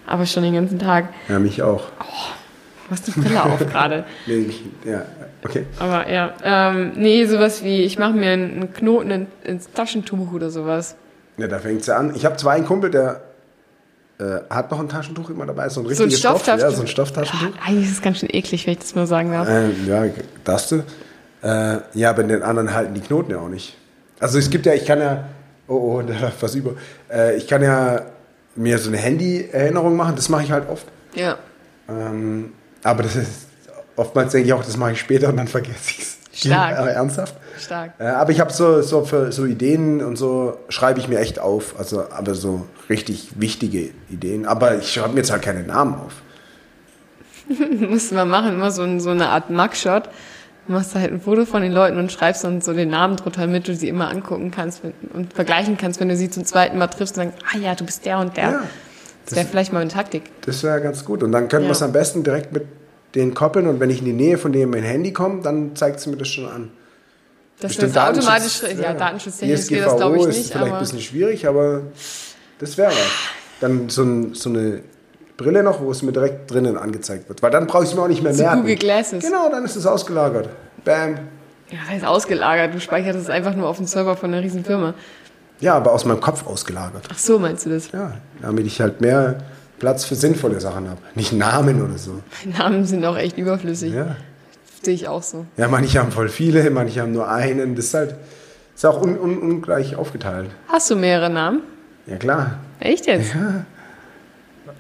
Aber schon den ganzen Tag. Ja, mich auch. Du hast die Brille auf gerade. *laughs* Nee, mich, ja, okay. Aber ja, ähm, nee, sowas wie, ich mache mir einen Knoten in, ins Taschentuch oder sowas. Ja, da fängt es ja an. Ich habe zwar einen Kumpel, der äh, hat noch ein Taschentuch immer dabei, so ein So ein richtiges Stoff, ja, so ein Stofftaschentuch. Ja, eigentlich ist es ganz schön eklig, wenn ich das mal sagen darf. Ähm, ja, darfst du. Äh, ja, aber den anderen halten die Knoten ja auch nicht. Also es gibt ja, ich kann ja, oh, oh, *laughs* da läuft was über. Äh, ich kann ja mir so eine Handy-Erinnerung machen, das mache ich halt oft. Ja. Ähm, aber das ist, oftmals denke ich auch, das mache ich später und dann vergesse ich es. Stark. Aber ernsthaft. Stark. Äh, aber ich habe so, so für so Ideen und so schreibe ich mir echt auf. Also, aber so richtig wichtige Ideen. Aber ich schreibe mir jetzt halt keine Namen auf. *laughs* Müssen wir machen, immer so, so eine Art Mugshot. Du machst halt ein Foto von den Leuten und schreibst dann so den Namen drunter, damit du sie immer angucken kannst und vergleichen kannst, wenn du sie zum zweiten Mal triffst und sagst, ah ja, du bist der und der. Ja, das wäre vielleicht mal eine Taktik. Das wäre ganz gut. Und dann können wir es Ja. am besten direkt mit denen koppeln. Und wenn ich in die Nähe von dem mein Handy komme, dann zeigt sie mir das schon an. Das Bestimmt ist automatisch, ja, datenschutztechnisch geht das glaube ich ist nicht, vielleicht aber ein bisschen schwierig, aber das wäre was. Dann so, ein, so eine Brille noch, wo es mir direkt drinnen angezeigt wird. Weil dann brauche ich es mir auch nicht mehr Zu merken. Google Glasses. Genau, dann ist es ausgelagert. Bam. Ja, das heißt ausgelagert. Du speicherst es einfach nur auf dem Server von einer riesen Firma. Ja, aber aus meinem Kopf ausgelagert. Ach so, meinst du das? Ja, damit ich halt mehr Platz für sinnvolle Sachen habe. Nicht Namen oder so. *laughs* Namen sind auch echt überflüssig. Ja. Sehe ich auch so. Ja, manche haben voll viele, manche haben nur einen. Das ist halt ist auch un, un, ungleich aufgeteilt. Hast du mehrere Namen? Ja, klar. Echt jetzt?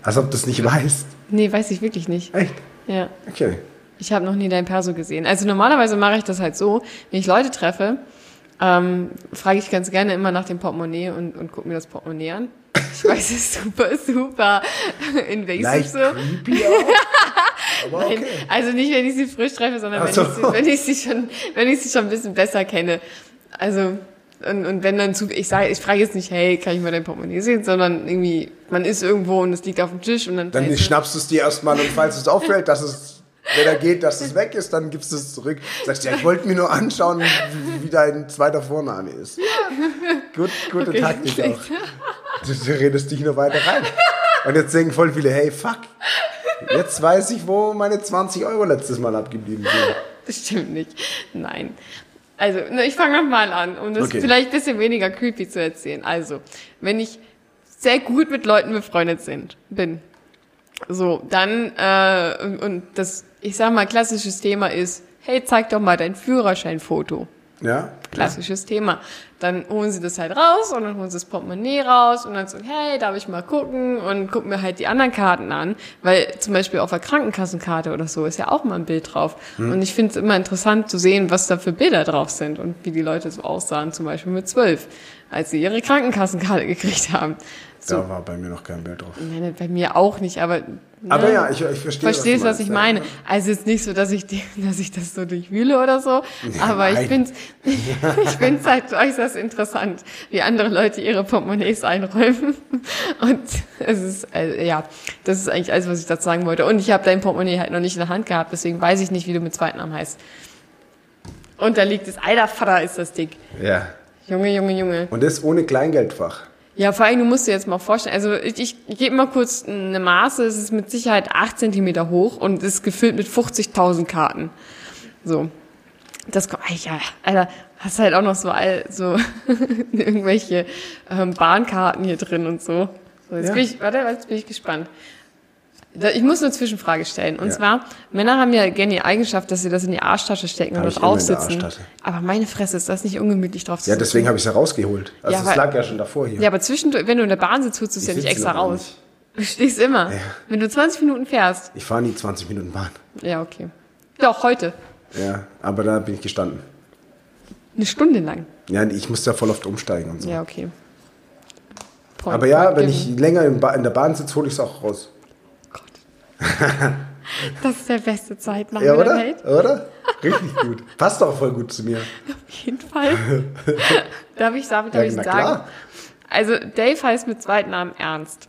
Als ob du es nicht weißt. Nee, weiß ich wirklich nicht. Echt? Ja. Okay. Ich habe noch nie dein Perso gesehen. Also normalerweise mache ich das halt so, wenn ich Leute treffe, ähm, frage ich ganz gerne immer nach dem Portemonnaie und, und gucke mir das Portemonnaie an. Ich weiß, es ist super, super invasive Leicht so. creepy *laughs* auch. Aber Nein, okay. Also nicht, wenn ich sie frisch treffe, sondern wenn, so. ich sie, wenn, ich sie schon, wenn ich sie schon ein bisschen besser kenne. Also, und, und wenn dann zu, ich sage, ich frage jetzt nicht, hey, kann ich mal dein Portemonnaie sehen, sondern irgendwie, man ist irgendwo und es liegt auf dem Tisch und dann. Dann schnappst du es dir erstmal und falls es auffällt, dass es, wenn er geht, dass es weg ist, dann gibst du es zurück. Sagst ja, ich wollte mir nur anschauen, wie, dein zweiter Vorname ist. Gut, gute Okay, Taktik auch. Du, du redest dich nur weiter rein. Und jetzt denken voll viele, hey, fuck. Jetzt weiß ich, wo meine 20 Euro letztes Mal abgeblieben sind. Das stimmt nicht. Nein. Also, ne, ich fange nochmal an, um das Okay. vielleicht ein bisschen weniger creepy zu erzählen. Also, wenn ich sehr gut mit Leuten befreundet sind, bin, so, dann, äh, und, das, ich sag mal, klassisches Thema ist, hey, zeig doch mal dein Führerscheinfoto. Ja? Klassisches Thema. Dann holen sie das halt raus und dann holen sie das Portemonnaie raus und dann so, hey, darf ich mal gucken und gucken mir halt die anderen Karten an, weil zum Beispiel auf der Krankenkassenkarte oder so ist ja auch mal ein Bild drauf. Und ich finde es immer interessant zu sehen, was da für Bilder drauf sind und wie die Leute so aussahen, zum Beispiel mit zwölf, als sie ihre Krankenkassenkarte *laughs* gekriegt haben. So, Da war bei mir noch kein Bild drauf. Nein, bei mir auch nicht, aber. Aber ne? ja, ich, ich verstehe. Verstehst, du was ich meine? Ja. Also jetzt nicht so, dass ich, die, *laughs* dass ich das so durchwühle oder so, aber ich nein. finde *laughs* ich find's halt äußerst interessant, wie andere Leute ihre Portemonnaies einräumen. *laughs* Und es ist, also, ja, das ist eigentlich alles, was ich dazu sagen wollte. Und ich habe dein Portemonnaie halt noch nicht in der Hand gehabt, deswegen weiß ich nicht, wie du mit Zweitnamen heißt. Und da liegt es, alter Vater ist das dick. Ja. Junge, Junge, Junge. Und das ohne Kleingeldfach. Ja, vor allem, du musst dir jetzt mal vorstellen, also ich, ich, ich gebe mal kurz eine Maße, es ist mit Sicherheit 8 Zentimeter hoch und ist gefüllt mit 50.000 Karten. So. Das kommt, ja, Alter, hast halt auch noch so, all, so *laughs* irgendwelche ähm, Bahnkarten hier drin und so. so jetzt Ja. bin ich, warte, jetzt bin ich gespannt. Ich muss eine Zwischenfrage stellen. Und Ja. zwar, Männer haben ja gerne die Eigenschaft, dass sie das in die Arschtasche stecken Hab und drauf sitzen. Aber meine Fresse, ist das nicht ungemütlich drauf zu Ja, sitzen? deswegen habe ich es ja rausgeholt. Also Ja, es weil- lag ja schon davor hier. Ja, aber zwischendurch, wenn du in der Bahn sitzt, holst du es ja nicht extra raus. *laughs* Du stehst immer. Ja. Wenn du 20 Minuten fährst. Ich fahre nie 20 Minuten Bahn. Ja, okay. Doch, heute. Ja, aber da bin ich gestanden. Eine Stunde lang. Ja, ich musste ja voll oft umsteigen und so. Ja, okay. Point- aber ja, wenn ich länger in, ba in der Bahn sitze, hole ich es auch raus. *laughs* Das ist der beste Zeitnahme Ja, der oder? Welt. Oder? Richtig gut. Passt auch voll gut zu mir. Auf jeden Fall. *laughs* darf ich, darf, ich- darf Ja, ich sagen? klar. Also, Dave heißt mit Zweitnamen Ernst.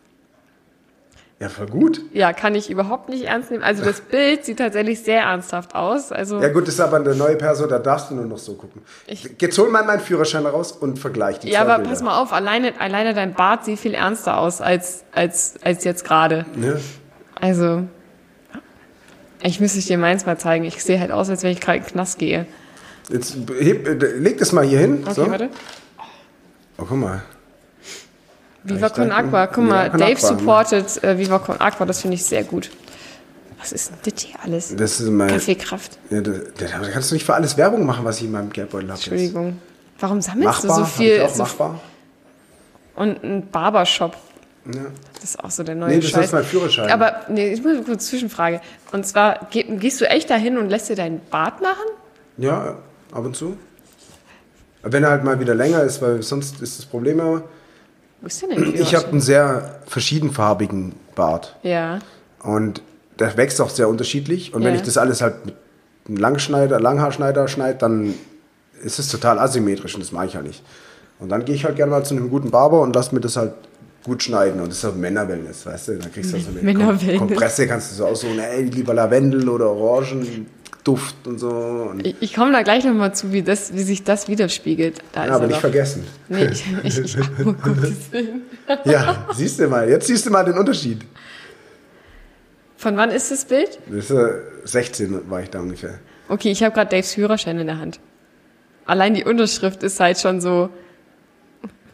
Ja, voll gut. Ja, kann ich überhaupt nicht ernst nehmen. Also, das Bild sieht tatsächlich sehr ernsthaft aus. Also, Ja gut, das ist aber eine neue Person, da darfst du nur noch so gucken. Ich- Jetzt hol mal meinen Führerschein raus und vergleich die Ja, aber Bilder. pass mal auf, alleine, alleine dein Bart sieht viel ernster aus als, als, als jetzt gerade. Ne? Also, ich müsste dir meins mal zeigen. Ich sehe halt aus, als wenn ich gerade in den Knast gehe. Jetzt heb, äh, leg das mal hier hin. Okay, so. warte. Oh, guck mal. Viva Con. Aqua. Guck mal, Dave Aqua, ne? supportet äh, Viva Con Aqua. Das finde ich sehr gut. Was ist denn das hier alles? Das ist mein. Kaffeekraft. Ja, da, da kannst du nicht für alles Werbung machen, was ich in meinem Geldbeutel habe. Entschuldigung. Warum sammelst Machbar, du so viel? auch So machbar. und ein Barbershop. Ja. Das ist auch so der neue Nee, das Scheiß. ist mein Führerschein. Aber nee, ich muss eine Zwischenfrage. Und zwar, geh, gehst du echt dahin und lässt dir deinen Bart machen? ja, ab und zu. Wenn er halt mal wieder länger ist, weil sonst ist das Problem immer, Wo ist denn dein ich habe einen sehr verschiedenfarbigen Bart. Ja. Und der wächst auch sehr unterschiedlich. Und wenn Ja. ich das alles halt mit einem Langschneider, Langhaarschneider schneide, dann ist es total asymmetrisch und das mache ich halt nicht. Und dann gehe ich halt gerne mal zu einem guten Barber und lass mir das halt gut schneiden. Und das ist halt Männerwellness, weißt du? Dann kriegst du so eine Männerwellness. Kom Kompresse, kannst du so aussuchen, ey, lieber Lavendel oder Orangenduft und so. Und, Ich, ich komme da gleich nochmal zu, wie, das, wie sich das widerspiegelt. Da ja, aber er nicht doch. vergessen. Nee, ich, ich, ich, oh Gottes Willen. Ja, siehst du mal, jetzt siehst du mal den Unterschied. Von wann ist das Bild? Das ist, äh, 16 war ich da ungefähr. Okay, ich habe gerade Daves Führerschein in der Hand. Allein die Unterschrift ist halt schon so.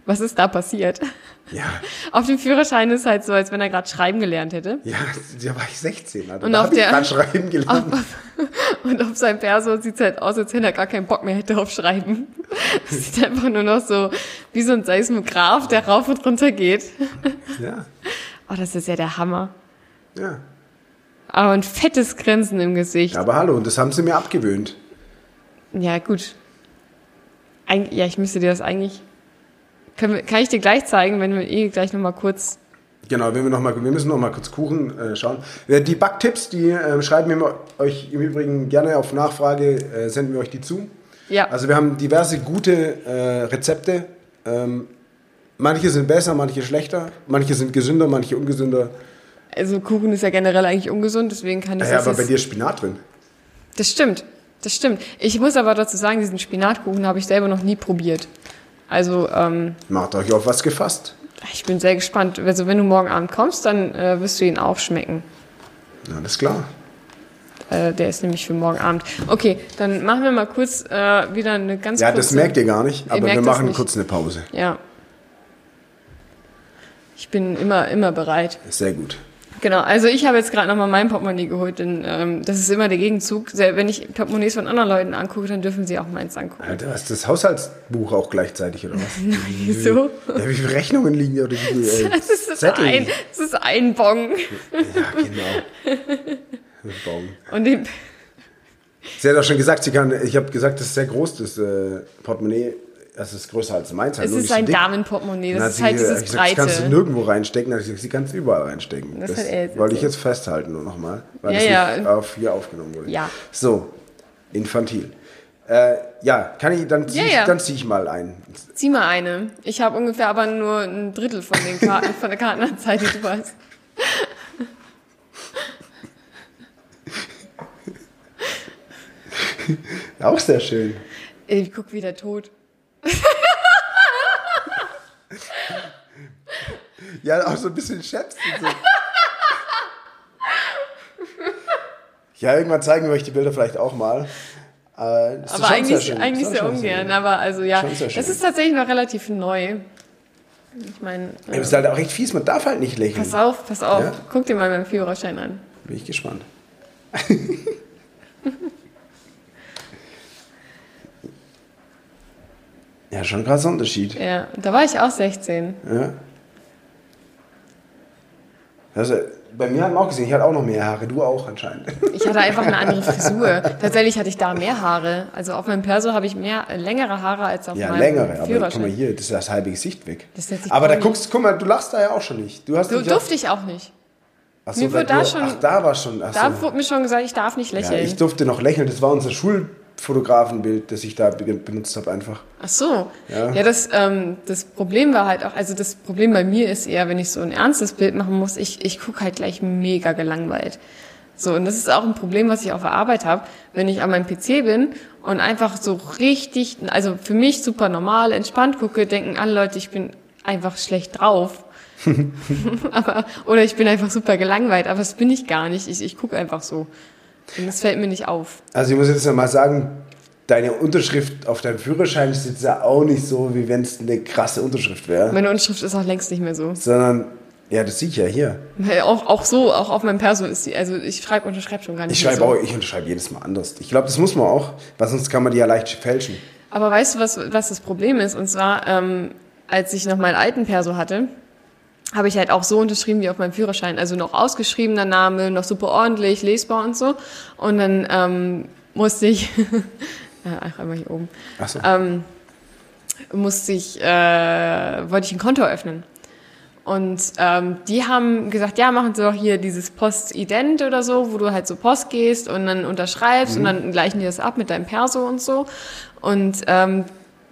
Was ist da passiert? Ja, *laughs* Auf dem Führerschein ist halt so, als wenn er gerade schreiben gelernt hätte. ja, da war ich 16. Also Und da auf ich der- grad schreiben *laughs* gelernt. Und auf seinem Perso sieht es halt aus, als wenn er gar keinen Bock mehr hätte auf Schreiben. *laughs* Es sieht einfach nur noch so wie so ein Seismograph, der rauf und runter geht. Ja, Oh, das ist ja der Hammer. ja. Aber ein fettes Grinsen im Gesicht. Ja, Aber hallo, das haben sie mir abgewöhnt. Ja, gut. Eig ja, ich müsste dir das eigentlich. Wir, kann ich dir gleich zeigen, wenn wir eh gleich nochmal kurz. Genau, wenn wir, noch mal, wir müssen noch mal kurz Kuchen äh, schauen. Äh, Die Backtipps, die äh, schreiben wir euch im Übrigen gerne auf Nachfrage, äh, senden wir euch die zu. Ja, Also wir haben diverse gute äh, Rezepte. Ähm, manche sind besser, manche schlechter, manche sind gesünder, manche ungesünder. also Kuchen ist ja generell eigentlich ungesund, deswegen kann ich Ja, aber bei dir ist Spinat drin. Das stimmt, das stimmt. Ich muss aber dazu sagen, diesen Spinatkuchen habe ich selber noch nie probiert. Also, ähm, Macht euch auf was gefasst. ich bin sehr gespannt. Also, wenn du morgen Abend kommst, dann äh, wirst du ihn auch schmecken. Ja, alles klar. Äh, der ist nämlich für morgen Abend. Okay, dann machen wir mal kurz äh, wieder eine ganz Ja, kurze... das merkt ihr gar nicht, aber wir machen kurz eine Pause. Ja. Ich bin immer, immer bereit. Sehr gut. Genau, also ich habe jetzt gerade nochmal mein Portemonnaie geholt, denn ähm, das ist immer der Gegenzug. Wenn ich Portemonnaies von anderen Leuten angucke, dann dürfen sie auch meins angucken. Alter, ist das Haushaltsbuch auch gleichzeitig, oder was? *laughs* Wieso? Ja, wie viele Rechnungen liegen hier? Oder wie viele, äh, *laughs* Das ist, das Zettel? ein, das ist ein Bon. Ja, genau. *laughs* Bon. Und den, Sie hat auch schon gesagt, sie kann, ich habe gesagt, das ist sehr groß, das äh, Portemonnaie. Das ist größer als meins. halt es ist so ein dick. Damenportemonnaie, das ist halt dieses ich gesagt, das kannst du Breite. nirgendwo reinstecken. Hat sie gesagt, sie kann es überall reinstecken. Das Das, jetzt wollte ich jetzt festhalten nur nochmal, weil Ja, das nicht ja. auf hier aufgenommen wurde. Ja. So, infantil. Äh, ja, kann ich, dann ziehe Ja, ich, ja. zieh ich mal ein. Zieh mal eine. Ich habe ungefähr aber nur ein Drittel von den Karten, *laughs* von der Kartenanzahl, die du hast. Auch sehr schön. Ey, guck wieder tot. *laughs* Ja, auch so ein bisschen schätzen. So. Ja, irgendwann zeigen wir euch die Bilder vielleicht auch mal. Äh, Aber eigentlich, schön. eigentlich sehr ungern. schön. Aber also ja, sehr das ist tatsächlich noch relativ neu. Ich meine, Ja, Das ist halt auch echt fies, man darf halt nicht lächeln. pass auf, pass auf. Ja? Guck dir mal meinen Führerschein an. Bin ich gespannt. *laughs* ja, schon ein krasser Unterschied. Ja, da war ich auch 16. Ja. Also, bei mir hat man auch gesehen, ich hatte auch noch mehr Haare, du auch anscheinend. Ich hatte einfach eine andere *laughs* Frisur. Tatsächlich hatte ich da mehr Haare. Also auf meinem Perso habe ich mehr äh, längere Haare als auf Ja, meinem längere, aber guck mal hier, das ist das halbe Gesicht weg. Das setzt sich aber da guckst, guck mal, du lachst da ja auch schon nicht. Du hast Du durfte ich auch nicht. Ach mir weil wurde da du, schon- Ach, da war schon. Ach Da so. wurde mir schon gesagt, ich darf nicht ja, lächeln. ich durfte noch lächeln. Das war unser Schulfotografenbild, das ich da be- benutzt habe einfach. Ach so. Ja. Ja, das, ähm, das Problem war halt auch, also das Problem bei mir ist eher, wenn ich so ein ernstes Bild machen muss, ich, ich gucke halt gleich mega gelangweilt. So, und das ist auch ein Problem, was ich auf der Arbeit habe, wenn ich an meinem PC bin und einfach so richtig, also für mich super normal, entspannt gucke, denken alle Leute, ich bin einfach schlecht drauf. *laughs* *laughs* aber, oder ich bin einfach super gelangweilt, aber das bin ich gar nicht. Ich, ich gucke einfach so. Und das fällt mir nicht auf. Also ich muss jetzt mal sagen, deine Unterschrift auf deinem Führerschein ist jetzt ja auch nicht so, wie wenn es eine krasse Unterschrift wäre. Meine Unterschrift ist auch längst nicht mehr so. Sondern, ja, das sehe ich ja hier. Auch, auch so, auch auf meinem Perso ist die, also ich schreibe unterschreibe schon gar nicht Ich schreibe so. auch, ich unterschreibe jedes Mal anders. Ich glaube, das muss man auch, weil sonst kann man die ja leicht fälschen. Aber weißt du, was, was das Problem ist? Und zwar, ähm, als ich noch meinen alten Perso hatte, habe ich halt auch so unterschrieben wie auf meinem Führerschein. Also noch ausgeschriebener Name, noch super ordentlich, lesbar und so. Und dann ähm, musste ich, ja, ach, einmal hier oben, Ach so. ähm, musste ich, äh, wollte ich ein Konto öffnen. Und ähm, die haben gesagt, ja, machen Sie doch hier dieses Postident oder so, wo du halt so Post gehst und dann unterschreibst und dann gleichen die das ab mit deinem Perso und so. Und ähm,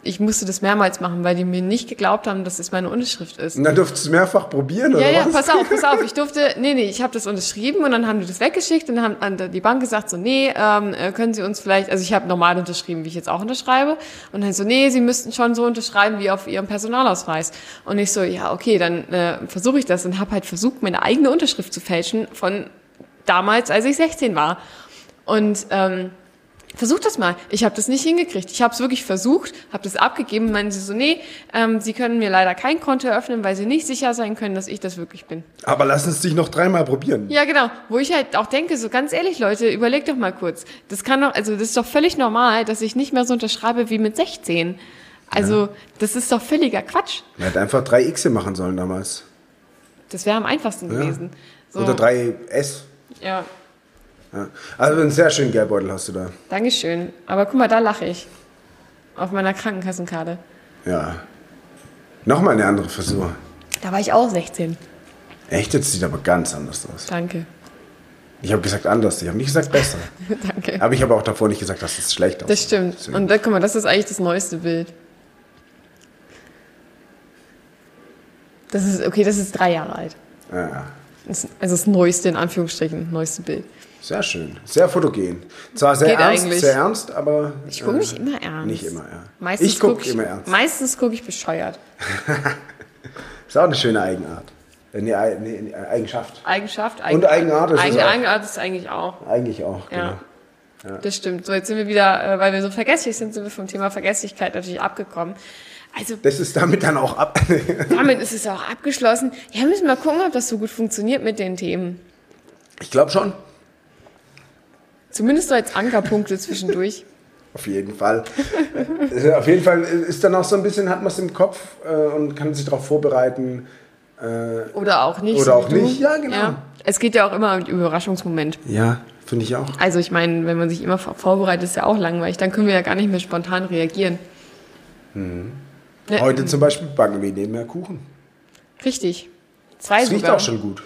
ich musste das mehrmals machen, weil die mir nicht geglaubt haben, dass es meine Unterschrift ist. Und dann durftest du es mehrfach probieren, oder Ja, ja, was? pass auf, pass auf. Ich *laughs* durfte, nee, nee, ich habe das unterschrieben und dann haben die das weggeschickt und dann haben die Bank gesagt so, nee, ähm, äh, können Sie uns vielleicht, also ich habe normal unterschrieben, wie ich jetzt auch unterschreibe und dann so, nee, Sie müssten schon so unterschreiben wie auf Ihrem Personalausweis. Und ich so, ja, okay, dann äh, versuche ich das und habe halt versucht, meine eigene Unterschrift zu fälschen von damals, als ich 16 war. Und ähm, versuch das mal. Ich habe das nicht hingekriegt. Ich habe es wirklich versucht, habe das abgegeben. Meinen sie so, nee, ähm, sie können mir leider kein Konto eröffnen, weil sie nicht sicher sein können, dass ich das wirklich bin. Aber lass uns dich noch dreimal probieren. Ja, genau. Wo ich halt auch denke, so ganz ehrlich, Leute, überlegt doch mal kurz. Das kann doch, also das ist doch völlig normal, dass ich nicht mehr so unterschreibe wie mit 16. Also, das ist doch völliger Quatsch. Man hätte einfach drei X machen sollen damals. Das wäre am einfachsten gewesen. So, Oder drei S. Ja, Ja. Also einen sehr schönen Geldbeutel hast du da. Dankeschön. Aber guck mal, da lache ich. Auf meiner Krankenkassenkarte. Ja. Nochmal eine andere Frisur. Da war ich auch 16. Echt, jetzt sieht aber ganz anders aus. Danke. Ich habe gesagt anders, ich habe nicht gesagt besser. *laughs* Danke. Aber ich habe auch davor nicht gesagt, dass es schlecht aussieht. Das stimmt. Deswegen- Und da, guck mal, das ist eigentlich das neueste Bild. Das ist, okay, das ist drei Jahre alt. Ja, Das, also das neueste, in Anführungsstrichen, neueste Bild. Sehr schön. Sehr fotogen. Zwar sehr Geht ernst, eigentlich. sehr ernst, aber. Ich gucke äh, nicht immer ernst. Nicht immer, ja. Meistens ich gucke guck immer ernst. Meistens gucke ich bescheuert. *laughs* Ist auch eine schöne Eigenart. Äh, Nee, Ei- nee, nee, Eigenschaft. Eigenschaft, Und Eigenart ist Eigen, auch. Eigenart ist eigentlich auch. Eigentlich auch, Ja. genau. Das stimmt. So, jetzt sind wir wieder, äh, weil wir so vergesslich sind, sind wir vom Thema Vergesslichkeit natürlich abgekommen. Also Das ist damit dann auch ab. *laughs* damit ist es auch abgeschlossen. Ja, müssen wir mal gucken, ob das so gut funktioniert mit den Themen. ich glaube schon. Zumindest so als Ankerpunkte zwischendurch. Auf jeden Fall. Äh, Auf jeden Fall ist dann auch so ein bisschen, hat man es im Kopf äh, und kann sich darauf vorbereiten. Äh, Oder auch nicht. Oder so auch nicht, ja, genau. Es geht ja auch immer um den Überraschungsmoment. ja, finde ich auch. Also ich meine, wenn man sich immer vor- vorbereitet, ist ja auch langweilig. Dann können wir ja gar nicht mehr spontan reagieren. Ne, Heute zum Beispiel backen wir nebenher Kuchen. Richtig. Zwei Es riecht sogar. auch schon gut.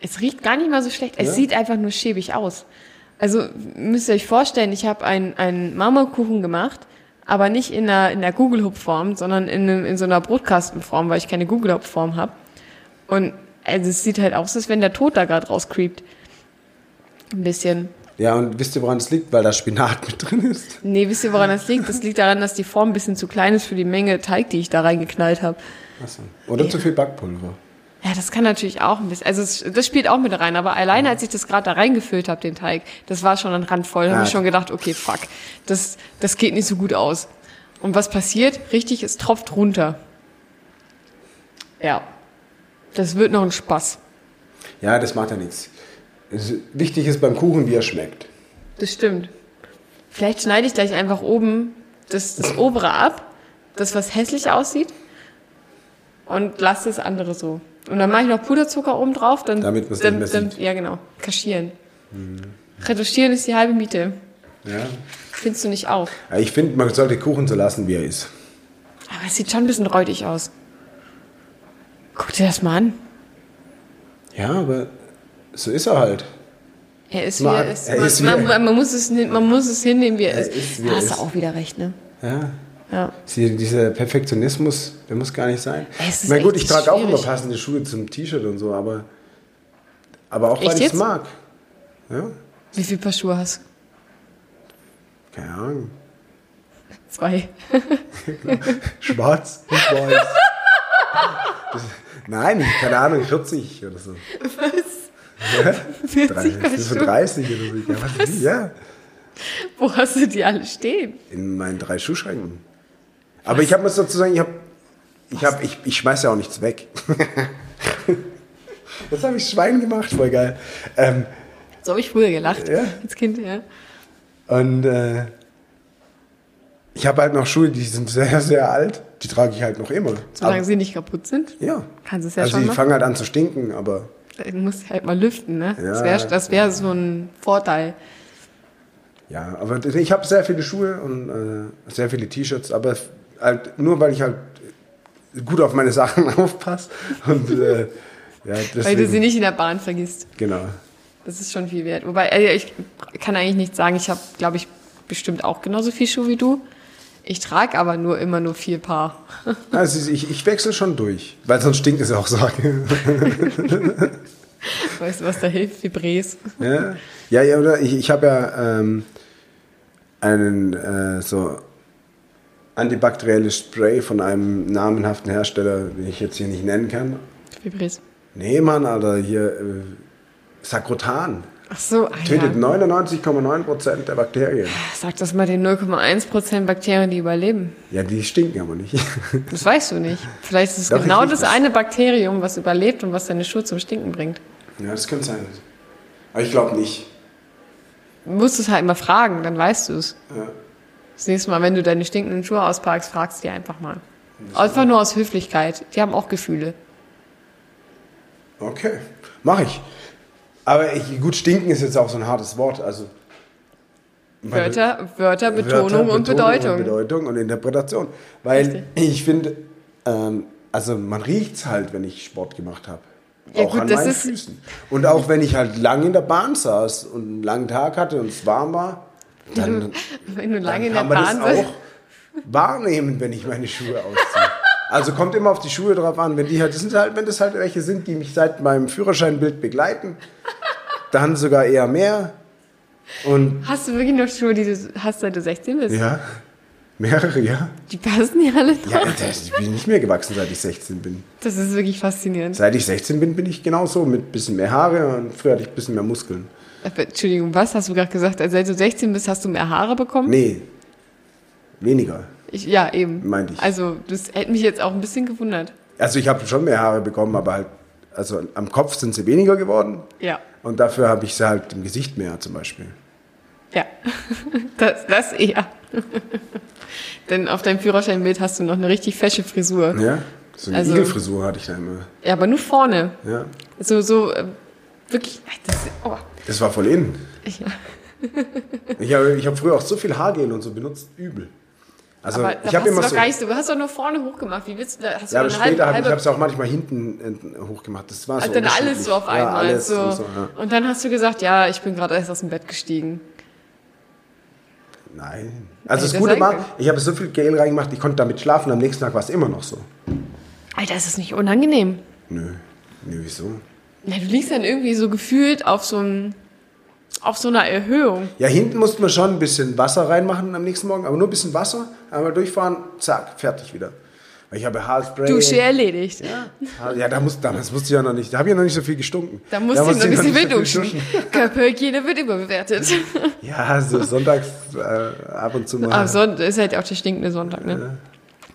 Es riecht gar nicht mal so schlecht. Es Ja? sieht einfach nur schäbig aus. Also müsst ihr euch vorstellen, ich habe einen, einen Marmorkuchen gemacht, aber nicht in der, in der Google-Hub-Form, sondern in, einem- in so einer Brotkastenform, weil ich keine Google-Hub-Form habe. Und also es sieht halt aus, als wenn der Tod da gerade rauscreept. Ein bisschen. Ja, und wisst ihr, woran es liegt? Weil da Spinat mit drin ist. Nee, wisst ihr, woran das liegt? Das liegt daran, dass die Form ein bisschen zu klein ist für die Menge Teig, die ich da reingeknallt habe. Achso. Oder zu viel Backpulver. Ja, das kann natürlich auch ein bisschen. Also es, das spielt auch mit rein. Aber alleine, als ich das gerade da reingefüllt habe, den Teig, das war schon ein randvoll. Da habe Ah. ich schon gedacht, okay, fuck, das, das geht nicht so gut aus. Und was passiert? Richtig, es tropft runter. Ja, das wird noch ein Spaß. Ja, das macht ja nichts. Wichtig ist beim Kuchen, wie er schmeckt. Das stimmt. Vielleicht schneide ich gleich einfach oben das, das obere ab, das was hässlich aussieht, und lasse das andere so. Und dann mache ich noch Puderzucker oben drauf, dann, Damit man's dann, dann ja genau, kaschieren. Retuschieren ist die halbe Miete. Ja. Findest du nicht auch? Ich finde, man sollte Kuchen so lassen, wie er ist. Aber es sieht schon ein bisschen räudig aus. Guck dir das mal an. Ja, aber so ist er halt. Er ist, wie Man- er ist. er Man, ist, wie man, man, man, muss es, man muss es hinnehmen, wie er, Er ist. ist, wie da er hast du auch wieder recht, ne? Ja. Ja. Sie, dieser Perfektionismus, der muss gar nicht sein. Na gut, ich trage auch immer passende Schuhe zum T-Shirt und so, aber, aber auch weil Echt ich es mag. Ja, Wie viele Paar Schuhe hast du? keine Ahnung. Zwei. *laughs* Schwarz und weiß. Das, nein, keine Ahnung, 40 oder so. Was? 40 Paar Schuhe. 35 oder so. Ja, was ja, Wo hast du die alle stehen? in meinen drei Schuhschränken. Aber ich habe muss dazu sagen, ich habe, ich habe, ich, ich schmeiß ja auch nichts weg. *laughs* Das habe ich Schwein gemacht, voll geil. Ähm, So habe ich früher gelacht. Ja. Als Kind, ja. Und äh, ich habe halt noch Schuhe, die sind sehr, sehr alt. Die trage ich halt noch immer. Solange Aber- sie nicht kaputt sind, ja. kannst du es ja also schon die machen. fangen halt an zu stinken, aber Dann musst du halt mal lüften, ne? das Ja, wäre das wär so ein Vorteil. ja, aber ich habe sehr viele Schuhe und äh, sehr viele T-Shirts, aber halt nur weil ich halt gut auf meine Sachen *laughs* aufpasse und äh, ja, deswegen, Weil du sie nicht in der Bahn vergisst. genau. Das ist schon viel wert. Wobei, äh, ich kann eigentlich nicht sagen, ich habe, glaube ich, bestimmt auch genauso viel Schuhe wie du. Ich trage aber nur immer nur vier Paar. *laughs* Also ich, ich wechsle schon durch, weil sonst stinkt es ja auch so. *laughs* Weißt du, was da hilft? Vibres. Ja, ja, ja oder ich, ich habe ja ähm, einen äh, so antibakterielles Spray von einem namenhaften Hersteller, den ich jetzt hier nicht nennen kann. Vibres. Nee, Mann, Alter, hier äh, Sakrotan Ach so, ah, Tötet ja. 99,9% der Bakterien. Sag das mal den 0,1% Bakterien, die überleben. Ja, die stinken aber nicht. *laughs* Das weißt du nicht. Vielleicht ist es Doch, genau das das. eine Bakterium, was überlebt und was deine Schuhe zum Stinken bringt. ja, das könnte sein. Aber ich glaube nicht. Du musst es halt mal fragen, dann weißt du es. Ja. Das nächste Mal, wenn du deine stinkenden Schuhe auspackst, fragst du die einfach mal. Einfach nur aus Höflichkeit. Die haben auch Gefühle. Okay, mache ich. Aber ich, gut, stinken ist jetzt auch so ein hartes Wort. Also Wörter, Wörter, Betonung Wörter, und Bedeutung. Und Bedeutung und Interpretation. Weil Richtig. ich finde, ähm, also man riecht es halt, wenn ich Sport gemacht habe. Ja, auch gut, an meinen Füßen. Und auch wenn ich halt lang in der Bahn saß und einen langen Tag hatte und es warm war, dann, Wenn du dann lange in der kann man Bahn das auch wahrnehmen, wenn ich meine Schuhe ausziehe. Also kommt immer auf die Schuhe drauf an. Wenn die halt, das sind halt, wenn das halt welche sind, die mich seit meinem Führerscheinbild begleiten, dann sogar eher mehr. Und Hast du wirklich noch Schuhe, die du hast, seit du 16 bist? ja, mehrere, ja. Die passen ja alle noch. Ja, ich bin nicht mehr gewachsen, seit ich 16 bin. Das ist wirklich faszinierend. Seit ich 16 bin, bin ich genauso mit bisschen mehr Haare und früher hatte ich ein bisschen mehr Muskeln. Äh, Entschuldigung, was hast du gerade gesagt? Also, seit du 16 bist, hast du mehr Haare bekommen? Nee, weniger. Ich, ja, eben. Meinte ich. Also, das hätte mich jetzt auch ein bisschen gewundert. Also ich habe schon mehr Haare bekommen, aber halt, also am Kopf sind sie weniger geworden Ja. und dafür habe ich sie halt im Gesicht mehr zum Beispiel. Ja. *laughs* Das, das eher. *laughs* Denn auf deinem Führerscheinbild hast du noch eine richtig fesche Frisur. Ja, so eine Also- Igelfrisur hatte ich da immer. Ja, aber nur vorne. Ja, So, so, äh, wirklich. Das, oh. Das war voll in. Ich, *laughs* Ich habe ich hab früher auch so viel Haargel und so benutzt, übel. Also aber ich habe du immer so... nicht. Du hast doch nur vorne hochgemacht. Wie willst du da? Hast Ja, aber später habe ich es auch manchmal hinten hochgemacht. Das war so dann alles so auf einmal. Ja, so. und so, ja. Und dann hast du gesagt, ja, ich bin gerade erst aus dem Bett gestiegen. Nein. Also Hätte das Gute sein war, ich habe so viel Gel reingemacht, ich konnte damit schlafen. Am nächsten Tag war es immer noch so. Alter, ist das nicht unangenehm? Nö. Nö, wieso? Ja, du liegst dann irgendwie so gefühlt auf so, einem, auf so einer Erhöhung. Ja, hinten mussten wir schon ein bisschen Wasser reinmachen am nächsten Morgen, aber nur ein bisschen Wasser, einmal durchfahren, zack, fertig wieder. Ich habe Haarspray. Dusche erledigt. Ja, ja da muss, damals musste ich ja noch nicht, da habe ich ja noch nicht so viel gestunken. Da musst du noch ein ich bisschen so duschen. *laughs* Körperhygiene wird überbewertet. *laughs* Ja, so sonntags äh, ab und zu mal. Aber Sonntag ist halt auch der stinkende Sonntag, ne?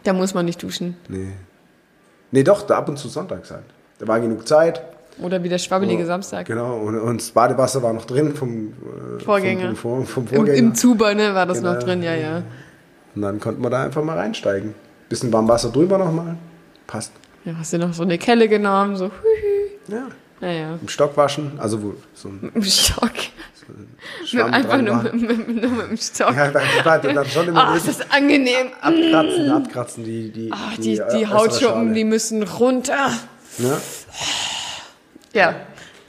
Da muss man nicht duschen. Nee. Nee, doch, da ab und zu sonntags halt. Da war genug Zeit. Oder wie der schwabbelige Samstag. Genau, und, und das Badewasser war noch drin vom, äh, Vorgänger. Vom, vom, vom Im, Vorgänger. Im Zuber, ne, war das Genau. noch drin, ja, ja. Und dann konnten wir da einfach mal reinsteigen. Bisschen warm Wasser drüber nochmal. Passt. Ja, hast du noch so eine Kelle genommen, so, hühü. Ja. Naja. Im Stock waschen, also wo so ein dem Stock. *laughs* Schwamm Einfach nur mit, mit, nur mit dem Stock. Ja, dann, dann, dann schon immer *laughs* Ah, ist das angenehm. abkratzen, abkratzen, die, die, Ach, die, die äußere Hautschuppen, Schale. die müssen runter. Ja, Ja.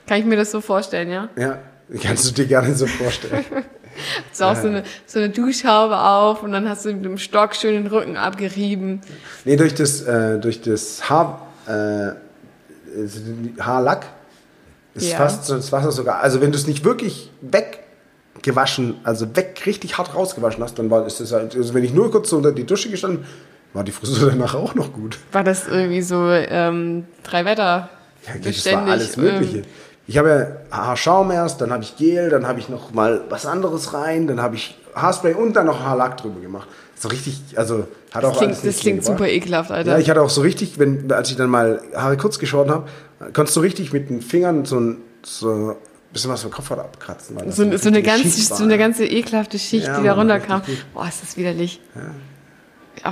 Kann ich mir das so vorstellen, ja? ja, kannst du dir gerne so vorstellen. *laughs* So auch so eine, so eine Duschhaube auf und dann hast du mit dem Stock schön den Rücken abgerieben. Nee, durch das, äh, durch das Haar, äh, Haarlack ist Ja. fast so das Wasser sogar. Also wenn du es nicht wirklich weggewaschen, also weg richtig hart rausgewaschen hast, dann war ist das halt, also wenn ich nur kurz so unter die Dusche gestanden, war die Frisur danach auch noch gut. War das irgendwie so ähm, drei Wetter Ja, das war alles Mögliche. Ähm, Ich habe ja Haarschaum erst, dann habe ich Gel, dann habe ich noch mal was anderes rein, dann habe ich Haarspray und dann noch Haarlack drüber gemacht. So richtig, also hat auch das klingt, alles das klingt mehr gebracht. super ekelhaft, Alter. Ja, ich hatte auch so richtig, wenn, als ich dann mal Haare kurz geschoren habe, konntest du richtig mit den Fingern so ein so bisschen was vom Kopfhaut abkratzen. weil das so, so, eine ganz, so eine ganze ekelhafte Schicht, Ja, die da runterkam. Boah, ist das widerlich. Oh,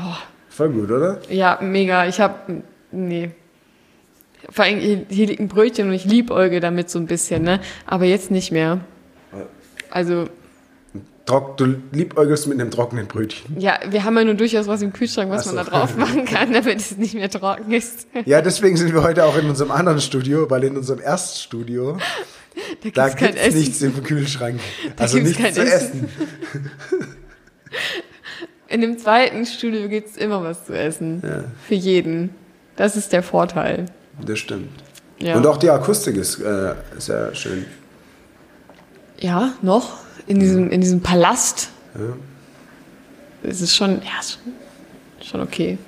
Voll gut, oder? ja, mega. Ich hab, nee. Vor allem, hier, hier liegt ein Brötchen und ich liebäuge damit so ein bisschen, ne? Aber jetzt nicht mehr. Also, Trock, du liebäugelst mit einem trockenen Brötchen. ja, wir haben ja nur durchaus was im Kühlschrank, was Ach man so. da drauf machen *laughs* kann, damit es nicht mehr trocken ist. Ja, deswegen sind wir heute auch in unserem anderen Studio, weil in unserem Erststudio, Da da gibt's kein gibt es nichts im Kühlschrank. Da also nichts kein zu Essen. essen. In dem zweiten Studio gibt's immer was zu essen. Für jeden. Das ist der Vorteil. Das stimmt. Ja. Und auch die Akustik ist äh, sehr schön. Ja, noch in diesem, in diesem Palast. Es ist schon, ja, schon, schon okay.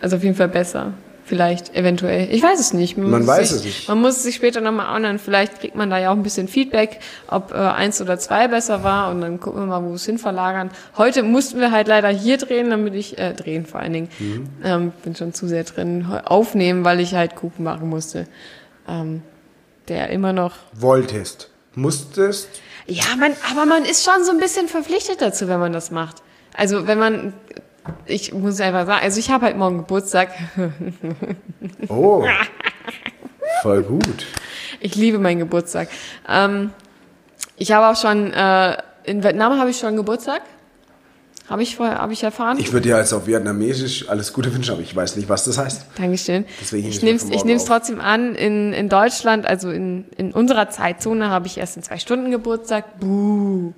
Also auf jeden Fall besser. Vielleicht, eventuell. Ich weiß es nicht. Man muss weiß sich, es nicht. Man muss es sich später nochmal anhören. Vielleicht kriegt man da ja auch ein bisschen Feedback, ob äh, eins oder zwei besser war und dann gucken wir mal, wo wir es hin verlagern. Heute mussten wir halt leider hier drehen, damit ich, äh, drehen vor allen Dingen, Mhm. ähm, bin schon zu sehr drin, aufnehmen, weil ich halt Kuchen machen musste. Ähm, der immer noch Wolltest. Musstest. ja, man, aber man ist schon so ein bisschen verpflichtet dazu, wenn man das macht. Also wenn man, ich muss einfach sagen, also ich habe halt morgen Geburtstag. Oh. *laughs* Voll gut. Ich liebe meinen Geburtstag. Ähm, ich habe auch schon, äh, in Vietnam habe ich schon Geburtstag. Habe ich vorher, habe ich erfahren. Ich würde dir jetzt auf Vietnamesisch alles Gute wünschen, aber ich weiß nicht, was das heißt. Dankeschön. Deswegen ich nehme es trotzdem an. In, in Deutschland, also in, in unserer Zeitzone, habe ich erst in zwei Stunden Geburtstag. Buh.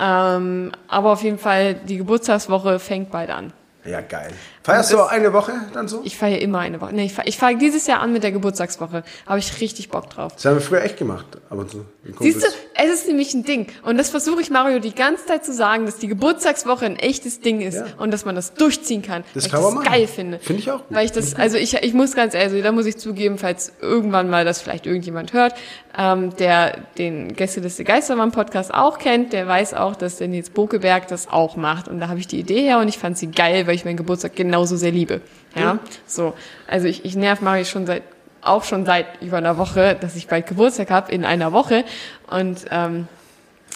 Ähm, aber auf jeden Fall, die Geburtstagswoche fängt bald an. Ja, geil. Feierst du auch eine Woche dann so? Ich feiere immer eine Woche. Nee, ich ich feier dieses Jahr an mit der Geburtstagswoche. Habe ich richtig Bock drauf. Das haben wir früher echt gemacht, ab und zu. mit Kumpels. Siehst du, es ist nämlich ein Ding. Und das versuche ich Mario die ganze Zeit zu sagen, dass die Geburtstagswoche ein echtes Ding ist Ja. und dass man das durchziehen kann. Das weil kann ich man das machen. geil finde. Finde ich auch gut. Weil ich das, also ich, ich muss ganz ehrlich, da muss ich zugeben, falls irgendwann mal das vielleicht irgendjemand hört, ähm, der den Gästeliste Geistermann Podcast auch kennt, der weiß auch, dass der Nils Bokeberg das auch macht. Und da habe ich die Idee her und ich fand sie geil, weil ich meinen Geburtstag genauso sehr liebe. Ja, so. Also ich, ich nerv Mario schon seit auch schon seit über einer Woche, dass ich bald Geburtstag habe, in einer Woche. Und ähm,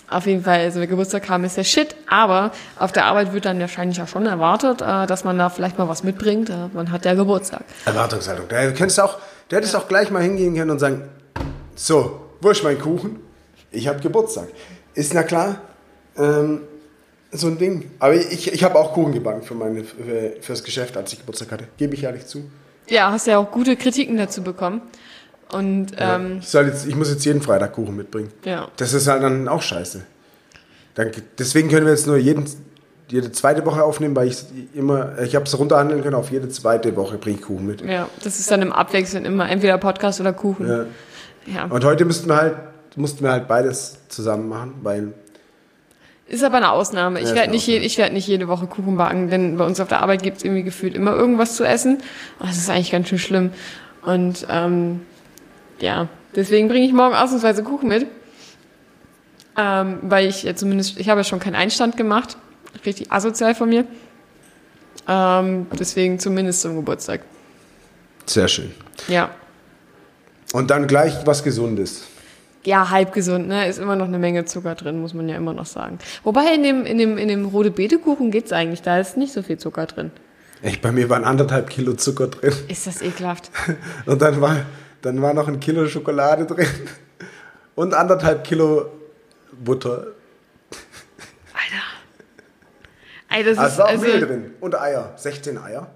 auf jeden Fall, also Geburtstag haben ist der Shit, aber auf der Arbeit wird dann wahrscheinlich auch schon erwartet, äh, dass man da vielleicht mal was mitbringt. Äh, man hat ja Geburtstag. Erwartungshaltung. Da könntest auch, du hättest auch gleich mal hingehen können und sagen, so, wo ist mein Kuchen? Ich habe Geburtstag. Ist na klar, ähm, so ein Ding. Aber ich, ich habe auch Kuchen gebacken für meine, für, fürs Geschäft, als ich Geburtstag hatte. Gebe ich ehrlich zu. Ja, hast ja auch gute Kritiken dazu bekommen. Und ähm, Ich, soll jetzt, ich muss jetzt jeden Freitag Kuchen mitbringen. ja. Das ist halt dann auch scheiße. Dann, deswegen können wir jetzt nur jeden, jede zweite Woche aufnehmen, weil ich immer, ich habe es runterhandeln können, auf jede zweite Woche bringe ich Kuchen mit. ja, das ist dann im Abwechseln immer entweder Podcast oder Kuchen. Ja. Ja. Und heute müssten wir halt, mussten wir halt beides zusammen machen, weil Ist aber eine Ausnahme. Ich Ja, werde nicht, je, ich werd nicht jede Woche Kuchen backen, denn bei uns auf der Arbeit gibt es irgendwie gefühlt immer irgendwas zu essen. Und Das ist eigentlich ganz schön schlimm. Und ähm, ja, deswegen bringe ich morgen ausnahmsweise Kuchen mit. Ähm, weil ich ja zumindest, ich habe ja schon keinen Einstand gemacht. Richtig asozial von mir. Ähm, deswegen zumindest zum Geburtstag. sehr schön. Ja. Und dann gleich was Gesundes. Ja, halb gesund, ne? Ist immer noch eine Menge Zucker drin, muss man ja immer noch sagen. Wobei in dem, in dem, in dem rote Beete-Kuchen geht's eigentlich, da ist nicht so viel Zucker drin. Echt, bei mir waren anderthalb Kilo Zucker drin. Ist das ekelhaft. *laughs* Und dann war, dann war noch ein Kilo Schokolade drin. Und anderthalb Kilo Butter. Alter. Ey, das Also ist also drin. Und Eier. 16 Eier.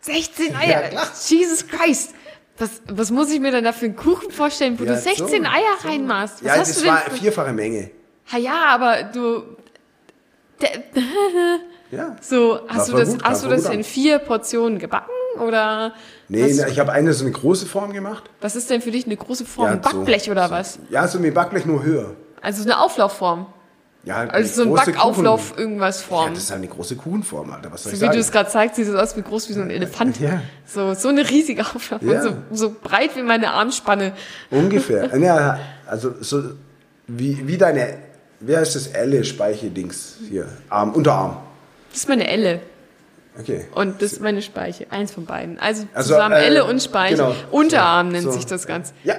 16 Ja, Eier. klar. Jesus Christ. Was, was muss ich mir denn da für einen Kuchen vorstellen, wo Ja, du 16 so, Eier reinmachst? Was ja, hast das war für- vierfache Menge. Ha, ja, aber du. *laughs* Ja. so, hast du das, gut, hast du das in vier Portionen gebacken? Oder Nee, na, ich habe eine so eine große Form gemacht. was ist denn für dich eine große Form? Ja, ein Backblech so, oder so. was? Ja, so wie Backblech nur höher. Also eine Auflaufform. Ja, Also so ein Backauflauf Kuchen- irgendwas Ja, Form. das ist halt eine große Kuchenform, Alter. Was soll so ich wie sagen? du es gerade zeigst, sieht es aus wie groß wie so ein Elefant. Ja. So, so eine riesige Auflauf. Ja. So, so breit wie meine Armspanne. Ungefähr. *laughs* ja, also so wie, wie deine, wer ist das Elle Speiche-Dings hier? Arm, Unterarm. Das ist meine Elle. Okay. Und das ist meine Speiche. Eins von beiden. Also, Also, zusammen äh, Elle und Speiche. genau. Unterarm So, nennt so. sich das Ganze. Ja,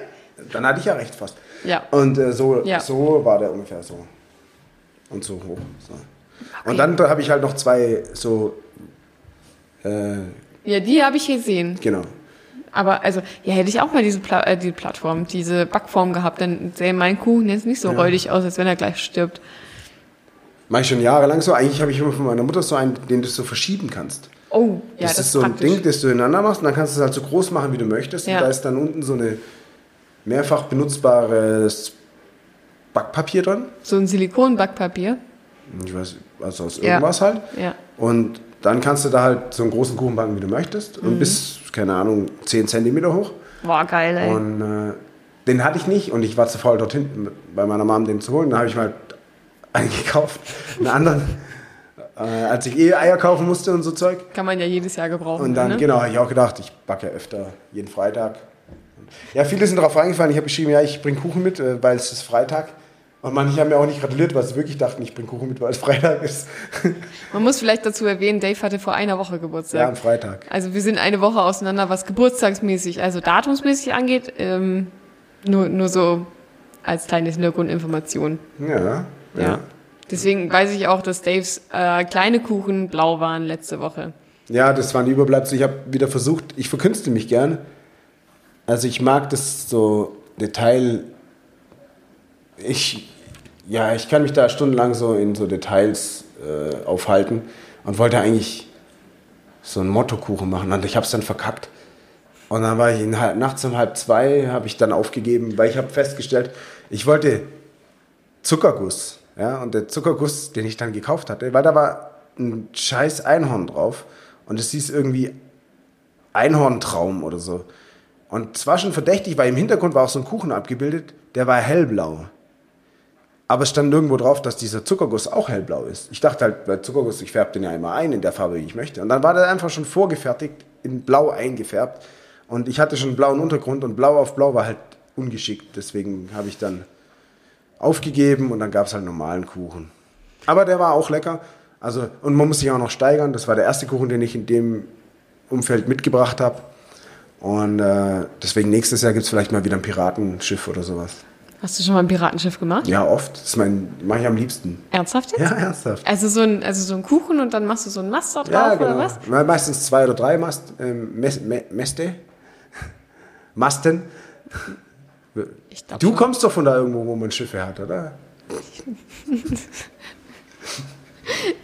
dann hatte ich ja recht fast. Ja. Und äh, so, Ja. so war der ungefähr so. Und so hoch. So. Und dann da habe ich halt noch zwei so, äh, Ja, die habe ich gesehen. genau. Aber also, ja, hätte ich auch mal diese Pla äh, die Plattform, diese Backform gehabt, dann sähe mein Kuchen jetzt nicht so räudig aus, als wenn er gleich stirbt. Mach ich schon jahrelang so. Eigentlich habe ich immer von meiner Mutter so einen, den du so verschieben kannst. Oh, ja, das, das, ist so ein praktisch. Ding, das du ineinander machst und dann kannst du es halt so groß machen, wie du möchtest. Ja. Und da ist dann unten so eine mehrfach benutzbares Backpapier drin. So ein Silikonbackpapier. Ich weiß, also aus Ja. irgendwas halt. Ja. Und dann kannst du da halt so einen großen Kuchen backen, wie du möchtest. Mhm. Und bis, keine Ahnung, 10 Zentimeter hoch. Boah, geil, ey. Und äh, den hatte ich nicht und ich war zu faul, dort hinten bei meiner Mom den zu holen. Dann habe ich mal eingekauft, einen anderen. *laughs* äh, als ich eh Eier kaufen musste und so Zeug. Kann man ja jedes Jahr gebrauchen. Und dann, ne? genau, habe ich auch gedacht, ich backe ja öfter, jeden Freitag. Ja, viele sind darauf reingefallen. Ich habe geschrieben, ja, ich bringe Kuchen mit, äh, weil es ist Freitag. Und manche haben mir auch nicht gratuliert, weil sie wirklich dachten, ich bringe Kuchen mit, weil es Freitag ist. *laughs* Man muss vielleicht dazu erwähnen, Dave hatte vor einer Woche Geburtstag. ja, am Freitag. Also wir sind eine Woche auseinander, was geburtstagsmäßig, also datumsmäßig angeht. Ähm, nur, nur so als kleine Hintergrundinformation. Ja, ja. Ja. Deswegen weiß ich auch, dass Daves äh, kleine Kuchen blau waren letzte Woche. Ja, das waren die Überbleibsel. Ich habe wieder versucht, ich verkünste mich gern. Also ich mag das so Detail. Ich, ja, ich kann mich da stundenlang so in so Details äh, aufhalten und wollte eigentlich so einen Mottokuchen machen und ich habe es dann verkackt. Und dann war ich in, nachts um halb zwei, habe ich dann aufgegeben, weil ich habe festgestellt, ich wollte Zuckerguss. Ja, und der Zuckerguss, den ich dann gekauft hatte, weil da war ein scheiß Einhorn drauf und es hieß irgendwie Einhorntraum oder so. Und es war schon verdächtig, weil im Hintergrund war auch so ein Kuchen abgebildet, der war hellblau. Aber es stand nirgendwo drauf, dass dieser Zuckerguss auch hellblau ist. Ich dachte halt, bei Zuckerguss, ich färbe den ja immer ein in der Farbe, wie ich möchte. Und dann war der einfach schon vorgefertigt, in blau eingefärbt. Und ich hatte schon einen blauen Untergrund und blau auf blau war halt ungeschickt. Deswegen habe ich dann aufgegeben und dann gab es halt normalen Kuchen. Aber der war auch lecker. Also, und man muss sich auch noch steigern. Das war der erste Kuchen, den ich in dem Umfeld mitgebracht habe. Und äh, deswegen nächstes Jahr gibt es vielleicht mal wieder ein Piratenschiff oder sowas. Hast du schon mal ein Piratenschiff gemacht? Ja, oft. Das mache ich am liebsten. Ernsthaft jetzt? Ja, ernsthaft. Also so ein, also so ein Kuchen und dann machst du so ein Mast da drauf Ja, oder genau. was? Me- Meistens zwei oder drei Mast, ähm, Mes, Me, Mäste. *laughs* Masten. Glaub Du kommst doch von da irgendwo, wo man Schiffe hat, oder? *laughs*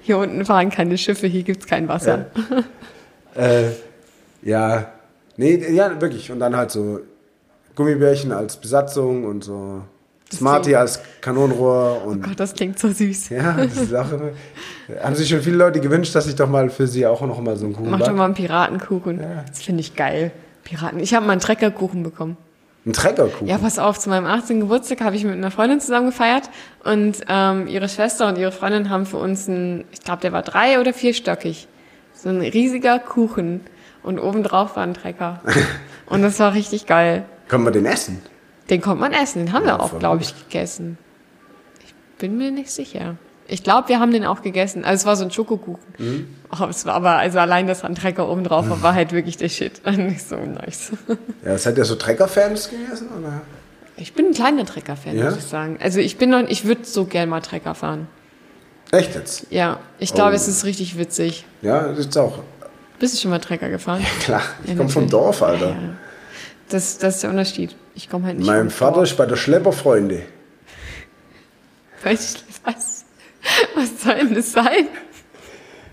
Hier unten fahren keine Schiffe, hier gibt's kein Wasser. Äh, ja, nee, ja, wirklich. Und dann halt so Gummibärchen als Besatzung und so Smarty klingt- als Kanonenrohr und Gott, das klingt so süß. ja, das ist auch immer. Haben sich schon viele Leute gewünscht, dass ich doch mal für sie auch noch mal so einen Kuchen Mach doch mal einen Piratenkuchen. Ja. Das finde ich geil. Piraten. Ich habe mal einen Treckerkuchen bekommen. Einen Treckerkuchen. Ja, pass auf, zu meinem 18. Geburtstag habe ich mit einer Freundin zusammen gefeiert und ähm, ihre Schwester und ihre Freundin haben für uns einen, ich glaube, der war drei- oder vierstöckig. So ein riesiger Kuchen und obendrauf war ein Trecker. *laughs* Und das war richtig geil. Kann man den essen? Den konnte man essen, den haben Ja, wir auch, glaube ich, gegessen. Ich bin mir nicht sicher. Ich glaube, wir haben den auch gegessen. Also es war so ein Schokokuchen. Mhm. Oh, es war aber, also allein, dass da ein Trecker oben drauf war, war halt wirklich der Shit. *laughs* Nicht so nice. *laughs* Ja, seid ihr so Trecker-Fans gewesen? Oder? Ich bin ein kleiner Trecker-Fan, Ja? muss ich sagen. Also ich bin noch, ich würde so gern mal Trecker fahren. Echt jetzt? Ja, ich glaube, Oh. es ist richtig witzig. Ja, das ist auch. Bist du schon mal Trecker gefahren? Klar, ich Ja, komme vom. Dorf, Alter. Ja. Das, das ist der Unterschied. Ich komme halt nicht Mein Vater ist bei der Schlepperfreunde. Was, was soll denn das sein?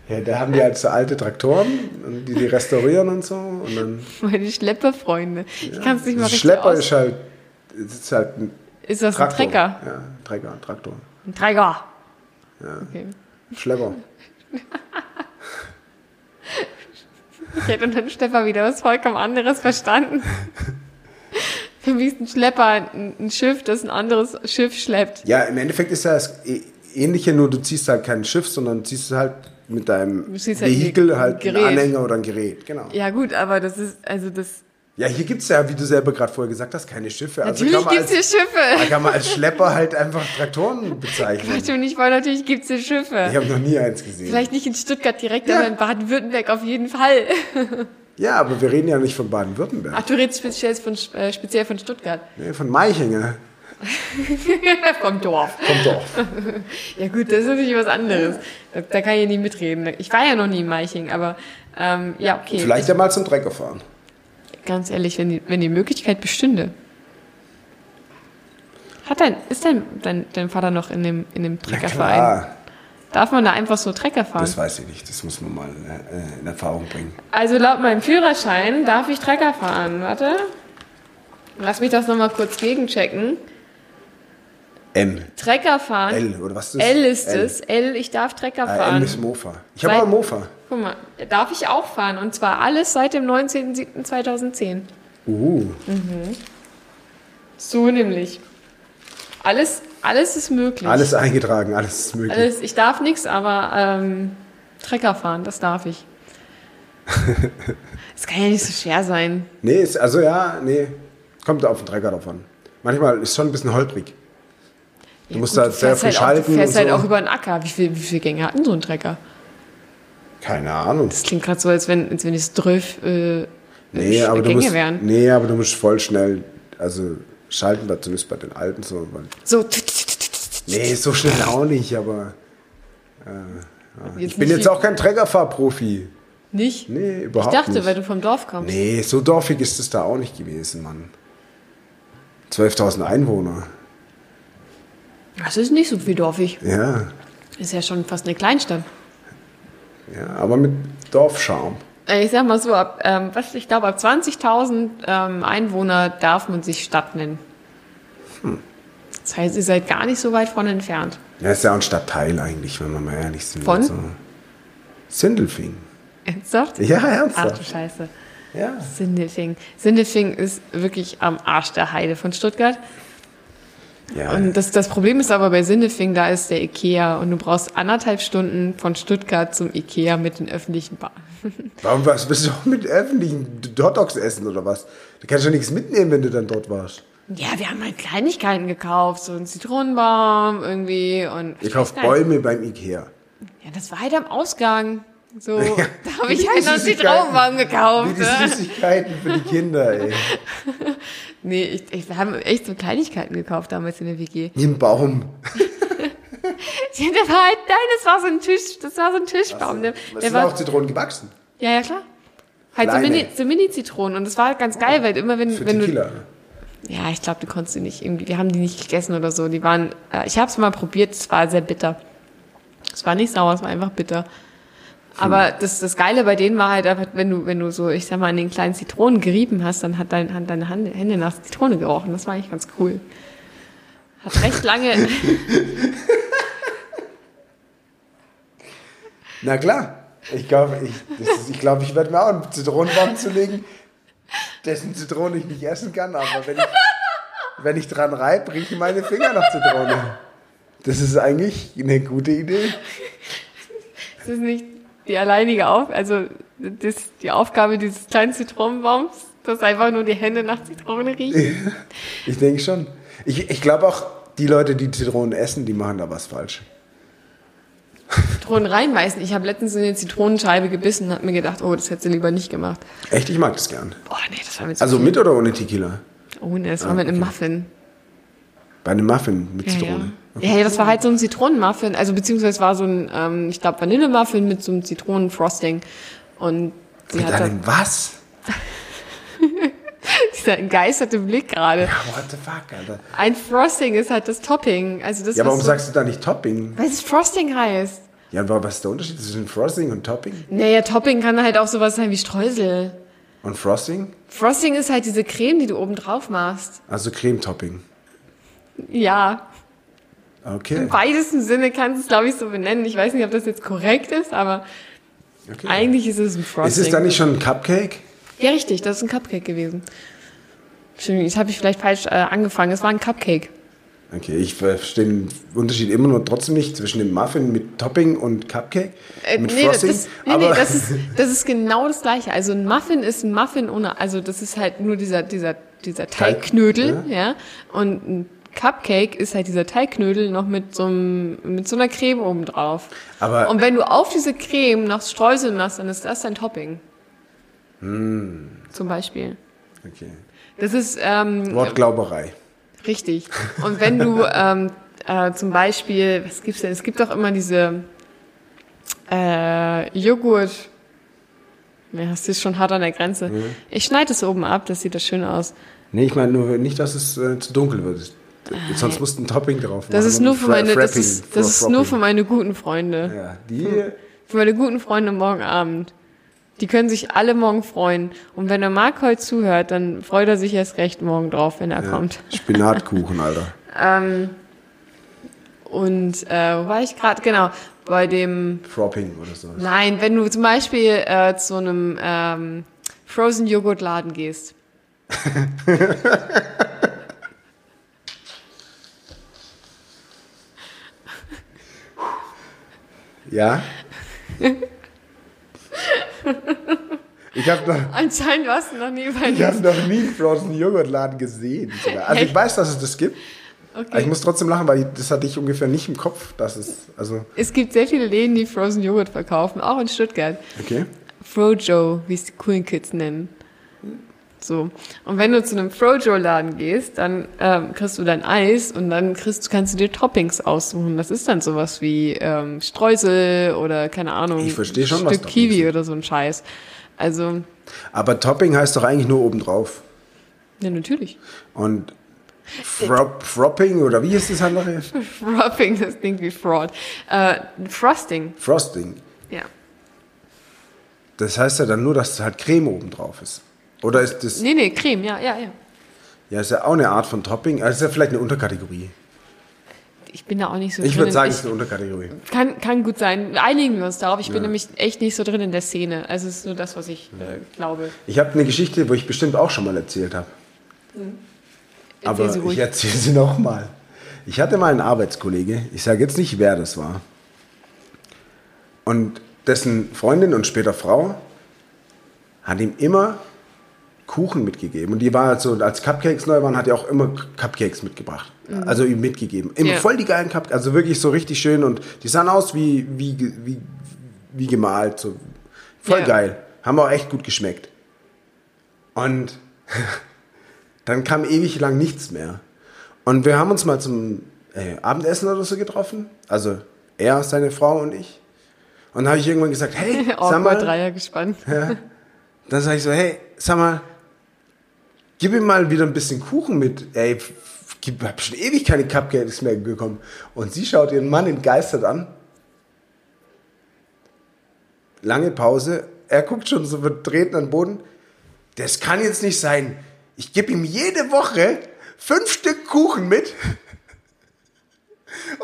Ja, da haben die halt so alte Traktoren, die die restaurieren und so. Und dann, Meine Schlepperfreunde. Ich kann es nicht mal richtig Schlepper aus. ist halt, ist halt ein Ist das Traktor. ein Trecker? Ja, Trecker, Traktor. Ein Trecker. Okay. Schlepper. *laughs* Ich hätte unter einem Schlepper wieder was vollkommen anderes verstanden. Für mich ist ein Schlepper ein, ein Schiff, das ein anderes Schiff schleppt. Ja, im Endeffekt ist ja das ä- Ähnliche, nur du ziehst halt kein Schiff, sondern ziehst halt mit deinem halt Vehikel ein halt Gerät. einen Anhänger oder ein Gerät. Genau. Ja gut, aber das ist, also das... Ja, hier gibt es ja, wie du selber gerade vorher gesagt hast, keine Schiffe. Also Natürlich man gibt's hier als, Da Schiffe. *laughs* kann man als Schlepper halt einfach Traktoren bezeichnen. Quatsch und ich wollte natürlich gibt's hier Schiffe. Ich habe noch nie eins gesehen. Vielleicht nicht in Stuttgart direkt, Ja. aber in Baden-Württemberg auf jeden Fall. *laughs* Ja, aber wir reden ja nicht von Baden-Württemberg. Ach, du redest speziell von, äh, speziell von Stuttgart. Nee, von Meichinger. *laughs* Vom Dorf. Vom Dorf. Ja gut, das ist natürlich was anderes. Da, da kann ich ja nie mitreden. Ich war ja noch nie in Meiching, aber ähm, ja, okay. Vielleicht ja mal zum Trecker fahren. Ganz ehrlich, wenn die, wenn die Möglichkeit bestünde. Hat dein, ist dein, dein, dein Vater noch in dem, in dem Treckerverein? Klar, Darf man da einfach so Trecker fahren? das weiß ich nicht. Das muss man mal äh, in Erfahrung bringen. Also laut meinem Führerschein darf ich Trecker fahren. Warte. Lass mich das nochmal kurz gegenchecken. M. Trecker fahren. L, oder was ist das? L ist es. L, ich darf Trecker Ah, fahren. M ist Mofa. Ich habe auch Mofa. Guck mal, darf ich auch fahren. Und zwar alles seit dem 19.07.2010. Uh, So nämlich. Alles, alles ist möglich. alles eingetragen, alles ist möglich. Alles, ich darf nichts, aber ähm, Trecker fahren, das darf ich. *laughs* Das kann ja nicht so schwer sein. Nee, ist, also ja, nee. Kommt auf den Trecker davon. Manchmal ist schon ein bisschen holprig. Du Ja, musst gut, da sehr viel halt auch, schalten Du fährst und halt so. auch über den Acker. Wie, viel, viele Gänge hat denn so ein Trecker? Keine Ahnung. Das klingt gerade so, als wenn, als wenn es 12 äh, Nee aber, du Gänge musst, wären. nee, aber du musst voll schnell, also schalten wir zumindest bei den alten so. So. nee, so schnell auch nicht, aber Jetzt ich bin nicht jetzt auch kein Trägerfahrprofi. Nicht? Nee, Ich überhaupt dachte, nicht. weil du vom Dorf kommst. Nee, so dorfig ist es da auch nicht gewesen, Mann. 12.000 Einwohner. Das ist nicht so viel dorfig. Ja, Ist ja schon fast eine Kleinstadt. ja, aber mit Dorfscharme. Äh, Ich sag mal so, ab, ähm, was, ich glaube, ab 20.000 ähm, Einwohner darf man sich Stadt nennen. Hm. Das heißt, ihr seid gar nicht so weit von entfernt. Ja, ist ja auch ein Stadtteil eigentlich, wenn wir mal ehrlich sind. Von? Also, Sindelfing. Ernsthaft? Ja, Ach du ernsthaft. Scheiße. Ja. Sindelfing. Sindelfing ist wirklich am Arsch der Heide von Stuttgart. Ja. Und das, das Problem ist aber bei Sindelfing, da ist der Ikea und du brauchst anderthalb Stunden von Stuttgart zum Ikea mit den öffentlichen Bahnen. *laughs* Warum was, willst du auch mit öffentlichen Hotdogs essen oder was? Du kannst ja nichts mitnehmen, wenn du dann dort warst. Ja, wir haben halt Kleinigkeiten gekauft, so einen Zitronenbaum irgendwie und Ich kaufe gar nicht. Bäume beim Ikea. Ja, das war halt am Ausgang. So, *laughs* da habe ich die halt noch. Zitronenbaum gekauft. Wie die ne? Süßigkeiten für die Kinder, ey. *laughs* Nee, ich, ich, wir haben echt so Kleinigkeiten gekauft damals in der WG. Ein Baum. *laughs* Der war halt, nein, das war so ein Tisch, das war so ein Tischbaum. Der, der sind war, auch Zitronen gewachsen. ja, ja, klar. Halt so Kleine. Mini, so Mini-Zitronen. Und das war halt ganz geil, weil immer wenn, Für wenn du. Ja, ich glaube, die konntest du nicht irgendwie. Wir haben die nicht gegessen oder so. Die waren. Äh, ich habe es mal probiert. Es war sehr bitter. Es war nicht sauer, es war einfach bitter. Aber das, das Geile bei denen war halt einfach, wenn du, wenn du so, ich sag mal, an den kleinen Zitronen gerieben hast, dann hat dein, hat deine Hand, Hände nach Zitrone gerochen. Das war eigentlich ganz cool. Hat recht lange. *laughs* Na klar. Ich glaube, ich, ist- ich, glaub, ich werde mir auch einen Zitronenbaum zulegen, dessen Zitrone ich nicht essen kann, aber wenn ich, wenn ich dran reibe, riechen meine Finger nach Zitrone. Das ist eigentlich eine gute Idee. Das ist nicht die alleinige Auf, also das, die Aufgabe dieses kleinen Zitronenbaums, dass einfach nur die Hände nach Zitrone riechen. Ich denke schon. Ich, ich glaube auch, die Leute, die Zitronen essen, die machen da was falsch. Zitronen reinbeißen. Ich habe letztens in eine Zitronenscheibe gebissen und habe mir gedacht, oh, das hätte sie lieber nicht gemacht. Echt, ich mag das gern. Boah, nee, das war mit so Also viel. mit oder ohne Tequila? Oh, nee, das war Ah, mit einem okay. Muffin. Bei einem Muffin mit ja. Zitrone. ja, ja, das war halt so ein Zitronenmuffin. Also beziehungsweise war so ein, ähm, ich glaube, Vanillemuffin mit so einem Zitronenfrosting. Und sie Mit hat einem was? *laughs* dieser entgeisterte Blick gerade. What the fuck, Alter? Ein Frosting ist halt das Topping. Also das, Ja, warum so, sagst du da nicht Topping? Weil es Frosting heißt. Ja, aber was ist der Unterschied zwischen Frosting und Topping? Naja, Topping kann halt auch sowas sein wie Streusel. Und Frosting? Frosting ist halt diese Creme, die du oben drauf machst. Also Creme-Topping. Ja, Okay. im weitesten Sinne kannst du es, glaube ich, so benennen. Ich weiß nicht, ob das jetzt korrekt ist, aber okay. eigentlich ist es ein Frosting. Ist es dann nicht schon ein Cupcake? Ja, richtig, das ist ein Cupcake gewesen. Entschuldigung, das habe ich vielleicht falsch äh, angefangen. Es war ein Cupcake. Okay, ich verstehe den Unterschied immer nur trotzdem nicht zwischen dem Muffin mit Topping und Cupcake Äh, mit nee, das, Frosting. das, nee, nee, das ist, *laughs* das ist genau das Gleiche. Also ein Muffin ist ein Muffin ohne, also das ist halt nur dieser, dieser, dieser Teig, Teigknödel, ja. Und ein Cupcake ist halt dieser Teigknödel noch mit so, einem, mit so einer Creme oben drauf. Aber- Und wenn du auf diese Creme noch Streusel machst, dann ist das dein Topping. Hm. Zum Beispiel. okay. Das ist, ähm, Wortglauberei. Richtig. Und wenn du *laughs* ähm, äh, zum Beispiel, was gibt's denn? Es gibt doch immer diese äh, Joghurt. Ja, das ist schon hart an der Grenze. Ich schneide es oben ab, das sieht das schön aus. Nee, ich meine nur nicht, dass es äh, zu dunkel wird. Sonst musst du ein Topping drauf machen. Das ist nur für meine, das ist, das ist nur für meine guten Freunde. Ja, die. Für meine guten Freunde morgen Abend. Die können sich alle morgen freuen. Und wenn der Marc heute zuhört, dann freut er sich erst recht morgen drauf, wenn er Ja, kommt. Spinatkuchen, *laughs* Alter. Ähm, und äh, wo war ich gerade? Genau, bei dem Fropping oder so. Nein, wenn du zum Beispiel äh, zu einem ähm, Frozen Joghurt Laden gehst. *laughs* Ja? *laughs* Ich habe noch, Anscheinend warst du noch nie bei ich hab noch nie einen Frozen Joghurt-Laden gesehen. Sogar. Also ich Echt? weiß, dass es das gibt. Aber ich Okay. muss trotzdem lachen, weil ich, das hatte ich ungefähr nicht im Kopf. Dass es, also, Es gibt sehr viele Läden, die Frozen Joghurt verkaufen, auch in Stuttgart. okay. Frojo, wie es die coolen Kids nennen. So. Und wenn du zu einem Frojo-Laden gehst, dann ähm, kriegst du dein Eis und dann kriegst, kannst du dir Toppings aussuchen. Das ist dann sowas wie ähm, Streusel oder keine Ahnung, Ich verstehe schon, was Stück Toppings Kiwi sind. oder so ein Scheiß. Also, Aber Topping heißt doch eigentlich nur obendrauf. ja, natürlich. Und Frop, Fropping oder wie ist das andere? *laughs* Fropping, das klingt wie Fraud. Äh, Frosting, Frosting. ja. Das heißt ja dann nur, dass halt Creme obendrauf ist. Oder ist das. Nee, nee, Creme, ja, ja, ja. Ja, ist ja auch eine Art von Topping. Also ist ja vielleicht eine Unterkategorie. Ich bin da auch nicht so Ich drin. würde sagen, es ich, ist eine Unterkategorie. kann, kann gut sein. Einigen wir uns darauf. Ich bin nämlich echt nicht so drin in der Szene. Also es ist nur das, was ich äh, glaube. Ich habe eine Geschichte, wo ich bestimmt auch schon mal erzählt habe. Erzähl Aber sie ruhig. ich erzähle sie nochmal. Ich hatte mal einen Arbeitskollege, ich sage jetzt nicht, wer das war. Und dessen Freundin und später Frau hat ihm immer Kuchen mitgegeben. Und die war halt so, als Cupcakes neu waren, hat er auch immer Cupcakes mitgebracht. Also ihm mitgegeben. Immer Ja. voll die geilen Cupcakes, also wirklich so richtig schön. Und die sahen aus wie, wie, wie, wie gemalt. So. Voll Ja. geil. Haben auch echt gut geschmeckt. Und *laughs* dann kam ewig lang nichts mehr. Und wir haben uns mal zum äh, Abendessen oder so getroffen. Also er, seine Frau und ich. Und dann habe ich irgendwann gesagt, hey, *laughs* sag mal, Dreier gespannt. dann sage ich so, hey, sag mal, gib ihm mal wieder ein bisschen Kuchen mit. Ey, ich habe schon ewig keine Cupcakes mehr bekommen. Und sie schaut ihren Mann entgeistert an. Lange Pause. Er guckt schon so verdreht an den Boden. Das kann jetzt nicht sein. Ich gebe ihm jede Woche fünf Stück Kuchen mit. *laughs*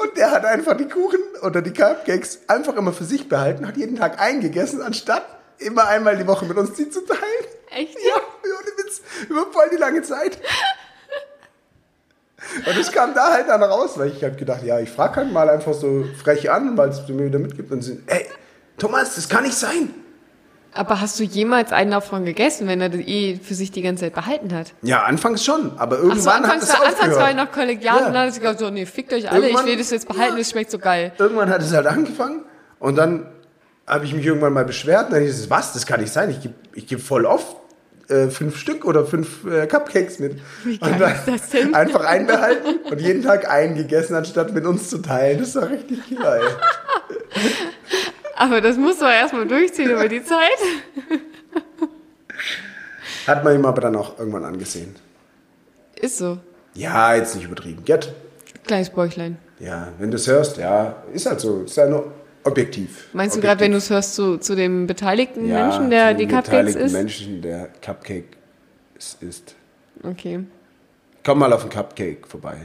Und der hat einfach die Kuchen oder die Cupcakes einfach immer für sich behalten, hat jeden Tag eingegessen, anstatt immer einmal die Woche mit uns die zu teilen. Echt? Ja, ohne Witz. Über voll die lange Zeit. Und es kam da halt dann raus, weil ich habe gedacht, ja, ich frage halt mal einfach so frech an, weil es mir wieder mitgibt. Und sie, ey, Thomas, das kann nicht sein. Aber hast du jemals einen davon gegessen, wenn er das eh für sich die ganze Zeit behalten hat? Ja, anfangs schon, aber irgendwann hat anfangs, es war, anfangs aufgehört. war er noch kollegial Ja. und dann hat er gesagt, so, nee, fickt euch alle, ich Irgendwann- will das jetzt behalten, Ja. das schmeckt so geil. Irgendwann hat es halt angefangen und dann habe ich mich irgendwann mal beschwert und dann hieß es, was, das kann nicht sein, ich gebe ich geb voll oft äh, fünf Stück oder fünf äh, Cupcakes mit. Wie und geil ist das denn? Einfach einbehalten und jeden Tag einen gegessen, anstatt mit uns zu teilen. Das war richtig geil. Aber das muss man erstmal durchziehen über die Zeit. Hat man ihm aber dann auch irgendwann angesehen. Ist so. Ja, jetzt nicht übertrieben. Get? Kleines Bäuchlein. Ja, wenn du es hörst, ja, ist halt so. Ist ja nur objektiv. Meinst du gerade, wenn du es hörst, zu, zu dem beteiligten ja, Menschen, der die Cupcakes beteiligten isst? Menschen, der Cupcake isst. Okay. Komm mal auf den Cupcake vorbei.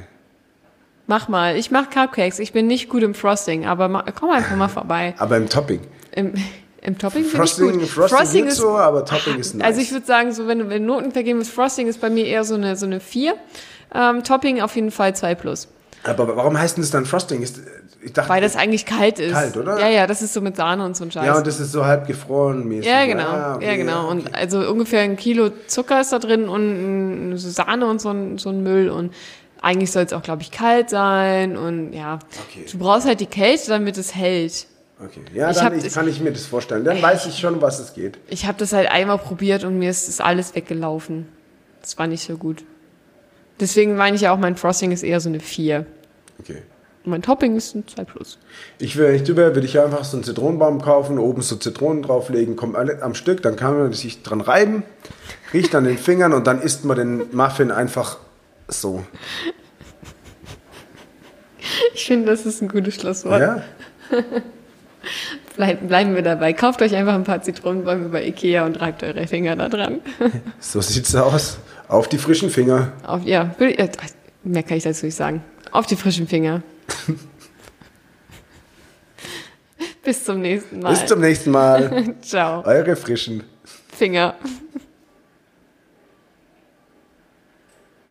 Mach mal. Ich mach Cupcakes. Ich bin nicht gut im Frosting, aber ma- komm einfach mal vorbei. *laughs* Aber im Topping. Im, im Topping bin ich Frosting, gut. Frosting, geht so, aber Topping ist nice. Also ich würde sagen, so wenn wenn Noten vergeben willst, Frosting ist bei mir eher so eine so eine 4. Ähm, Topping auf jeden Fall 2 plus. Aber warum heißt denn das dann Frosting? Ist, ich dachte, Weil das eigentlich kalt ist. Kalt, oder? Ja, ja, das ist so mit Sahne und so ein Scheiß. ja, und das ist so halb gefroren mäßig. Ja, genau. Ah, okay, ja, genau. Und also ungefähr ein Kilo Zucker ist da drin und so Sahne und so ein, so ein Müll. Und eigentlich soll es auch, glaube ich, kalt sein. Und ja, Okay. du brauchst halt die Kälte, damit es hält. Okay, ja, Ich dann hab ich, kann ich mir das vorstellen. Dann weiß ich schon, was es geht. Ich habe das halt einmal probiert und mir ist das alles weggelaufen. Das war nicht so gut. Deswegen meine ich ja auch, mein Frosting ist eher so eine 4. Okay. Und mein Topping ist ein 2 plus. Ich will, ich du wär, würde ich einfach so einen Zitronenbaum kaufen, oben so Zitronen drauflegen, kommt alle am Stück, dann kann man sich dran reiben, riecht an den Fingern und dann isst man den Muffin einfach so. Ich finde, das ist ein gutes Schlusswort. Ja? *laughs* Bleib, bleiben wir dabei. Kauft euch einfach ein paar Zitronenbäume bei Ikea und reibt eure Finger da dran. So sieht's aus. Auf die frischen Finger. Auf, ja, äh, mehr kann ich dazu nicht sagen. Auf die frischen Finger. *laughs* Bis zum nächsten Mal. Bis zum nächsten Mal. *laughs* Ciao. Eure frischen. Finger.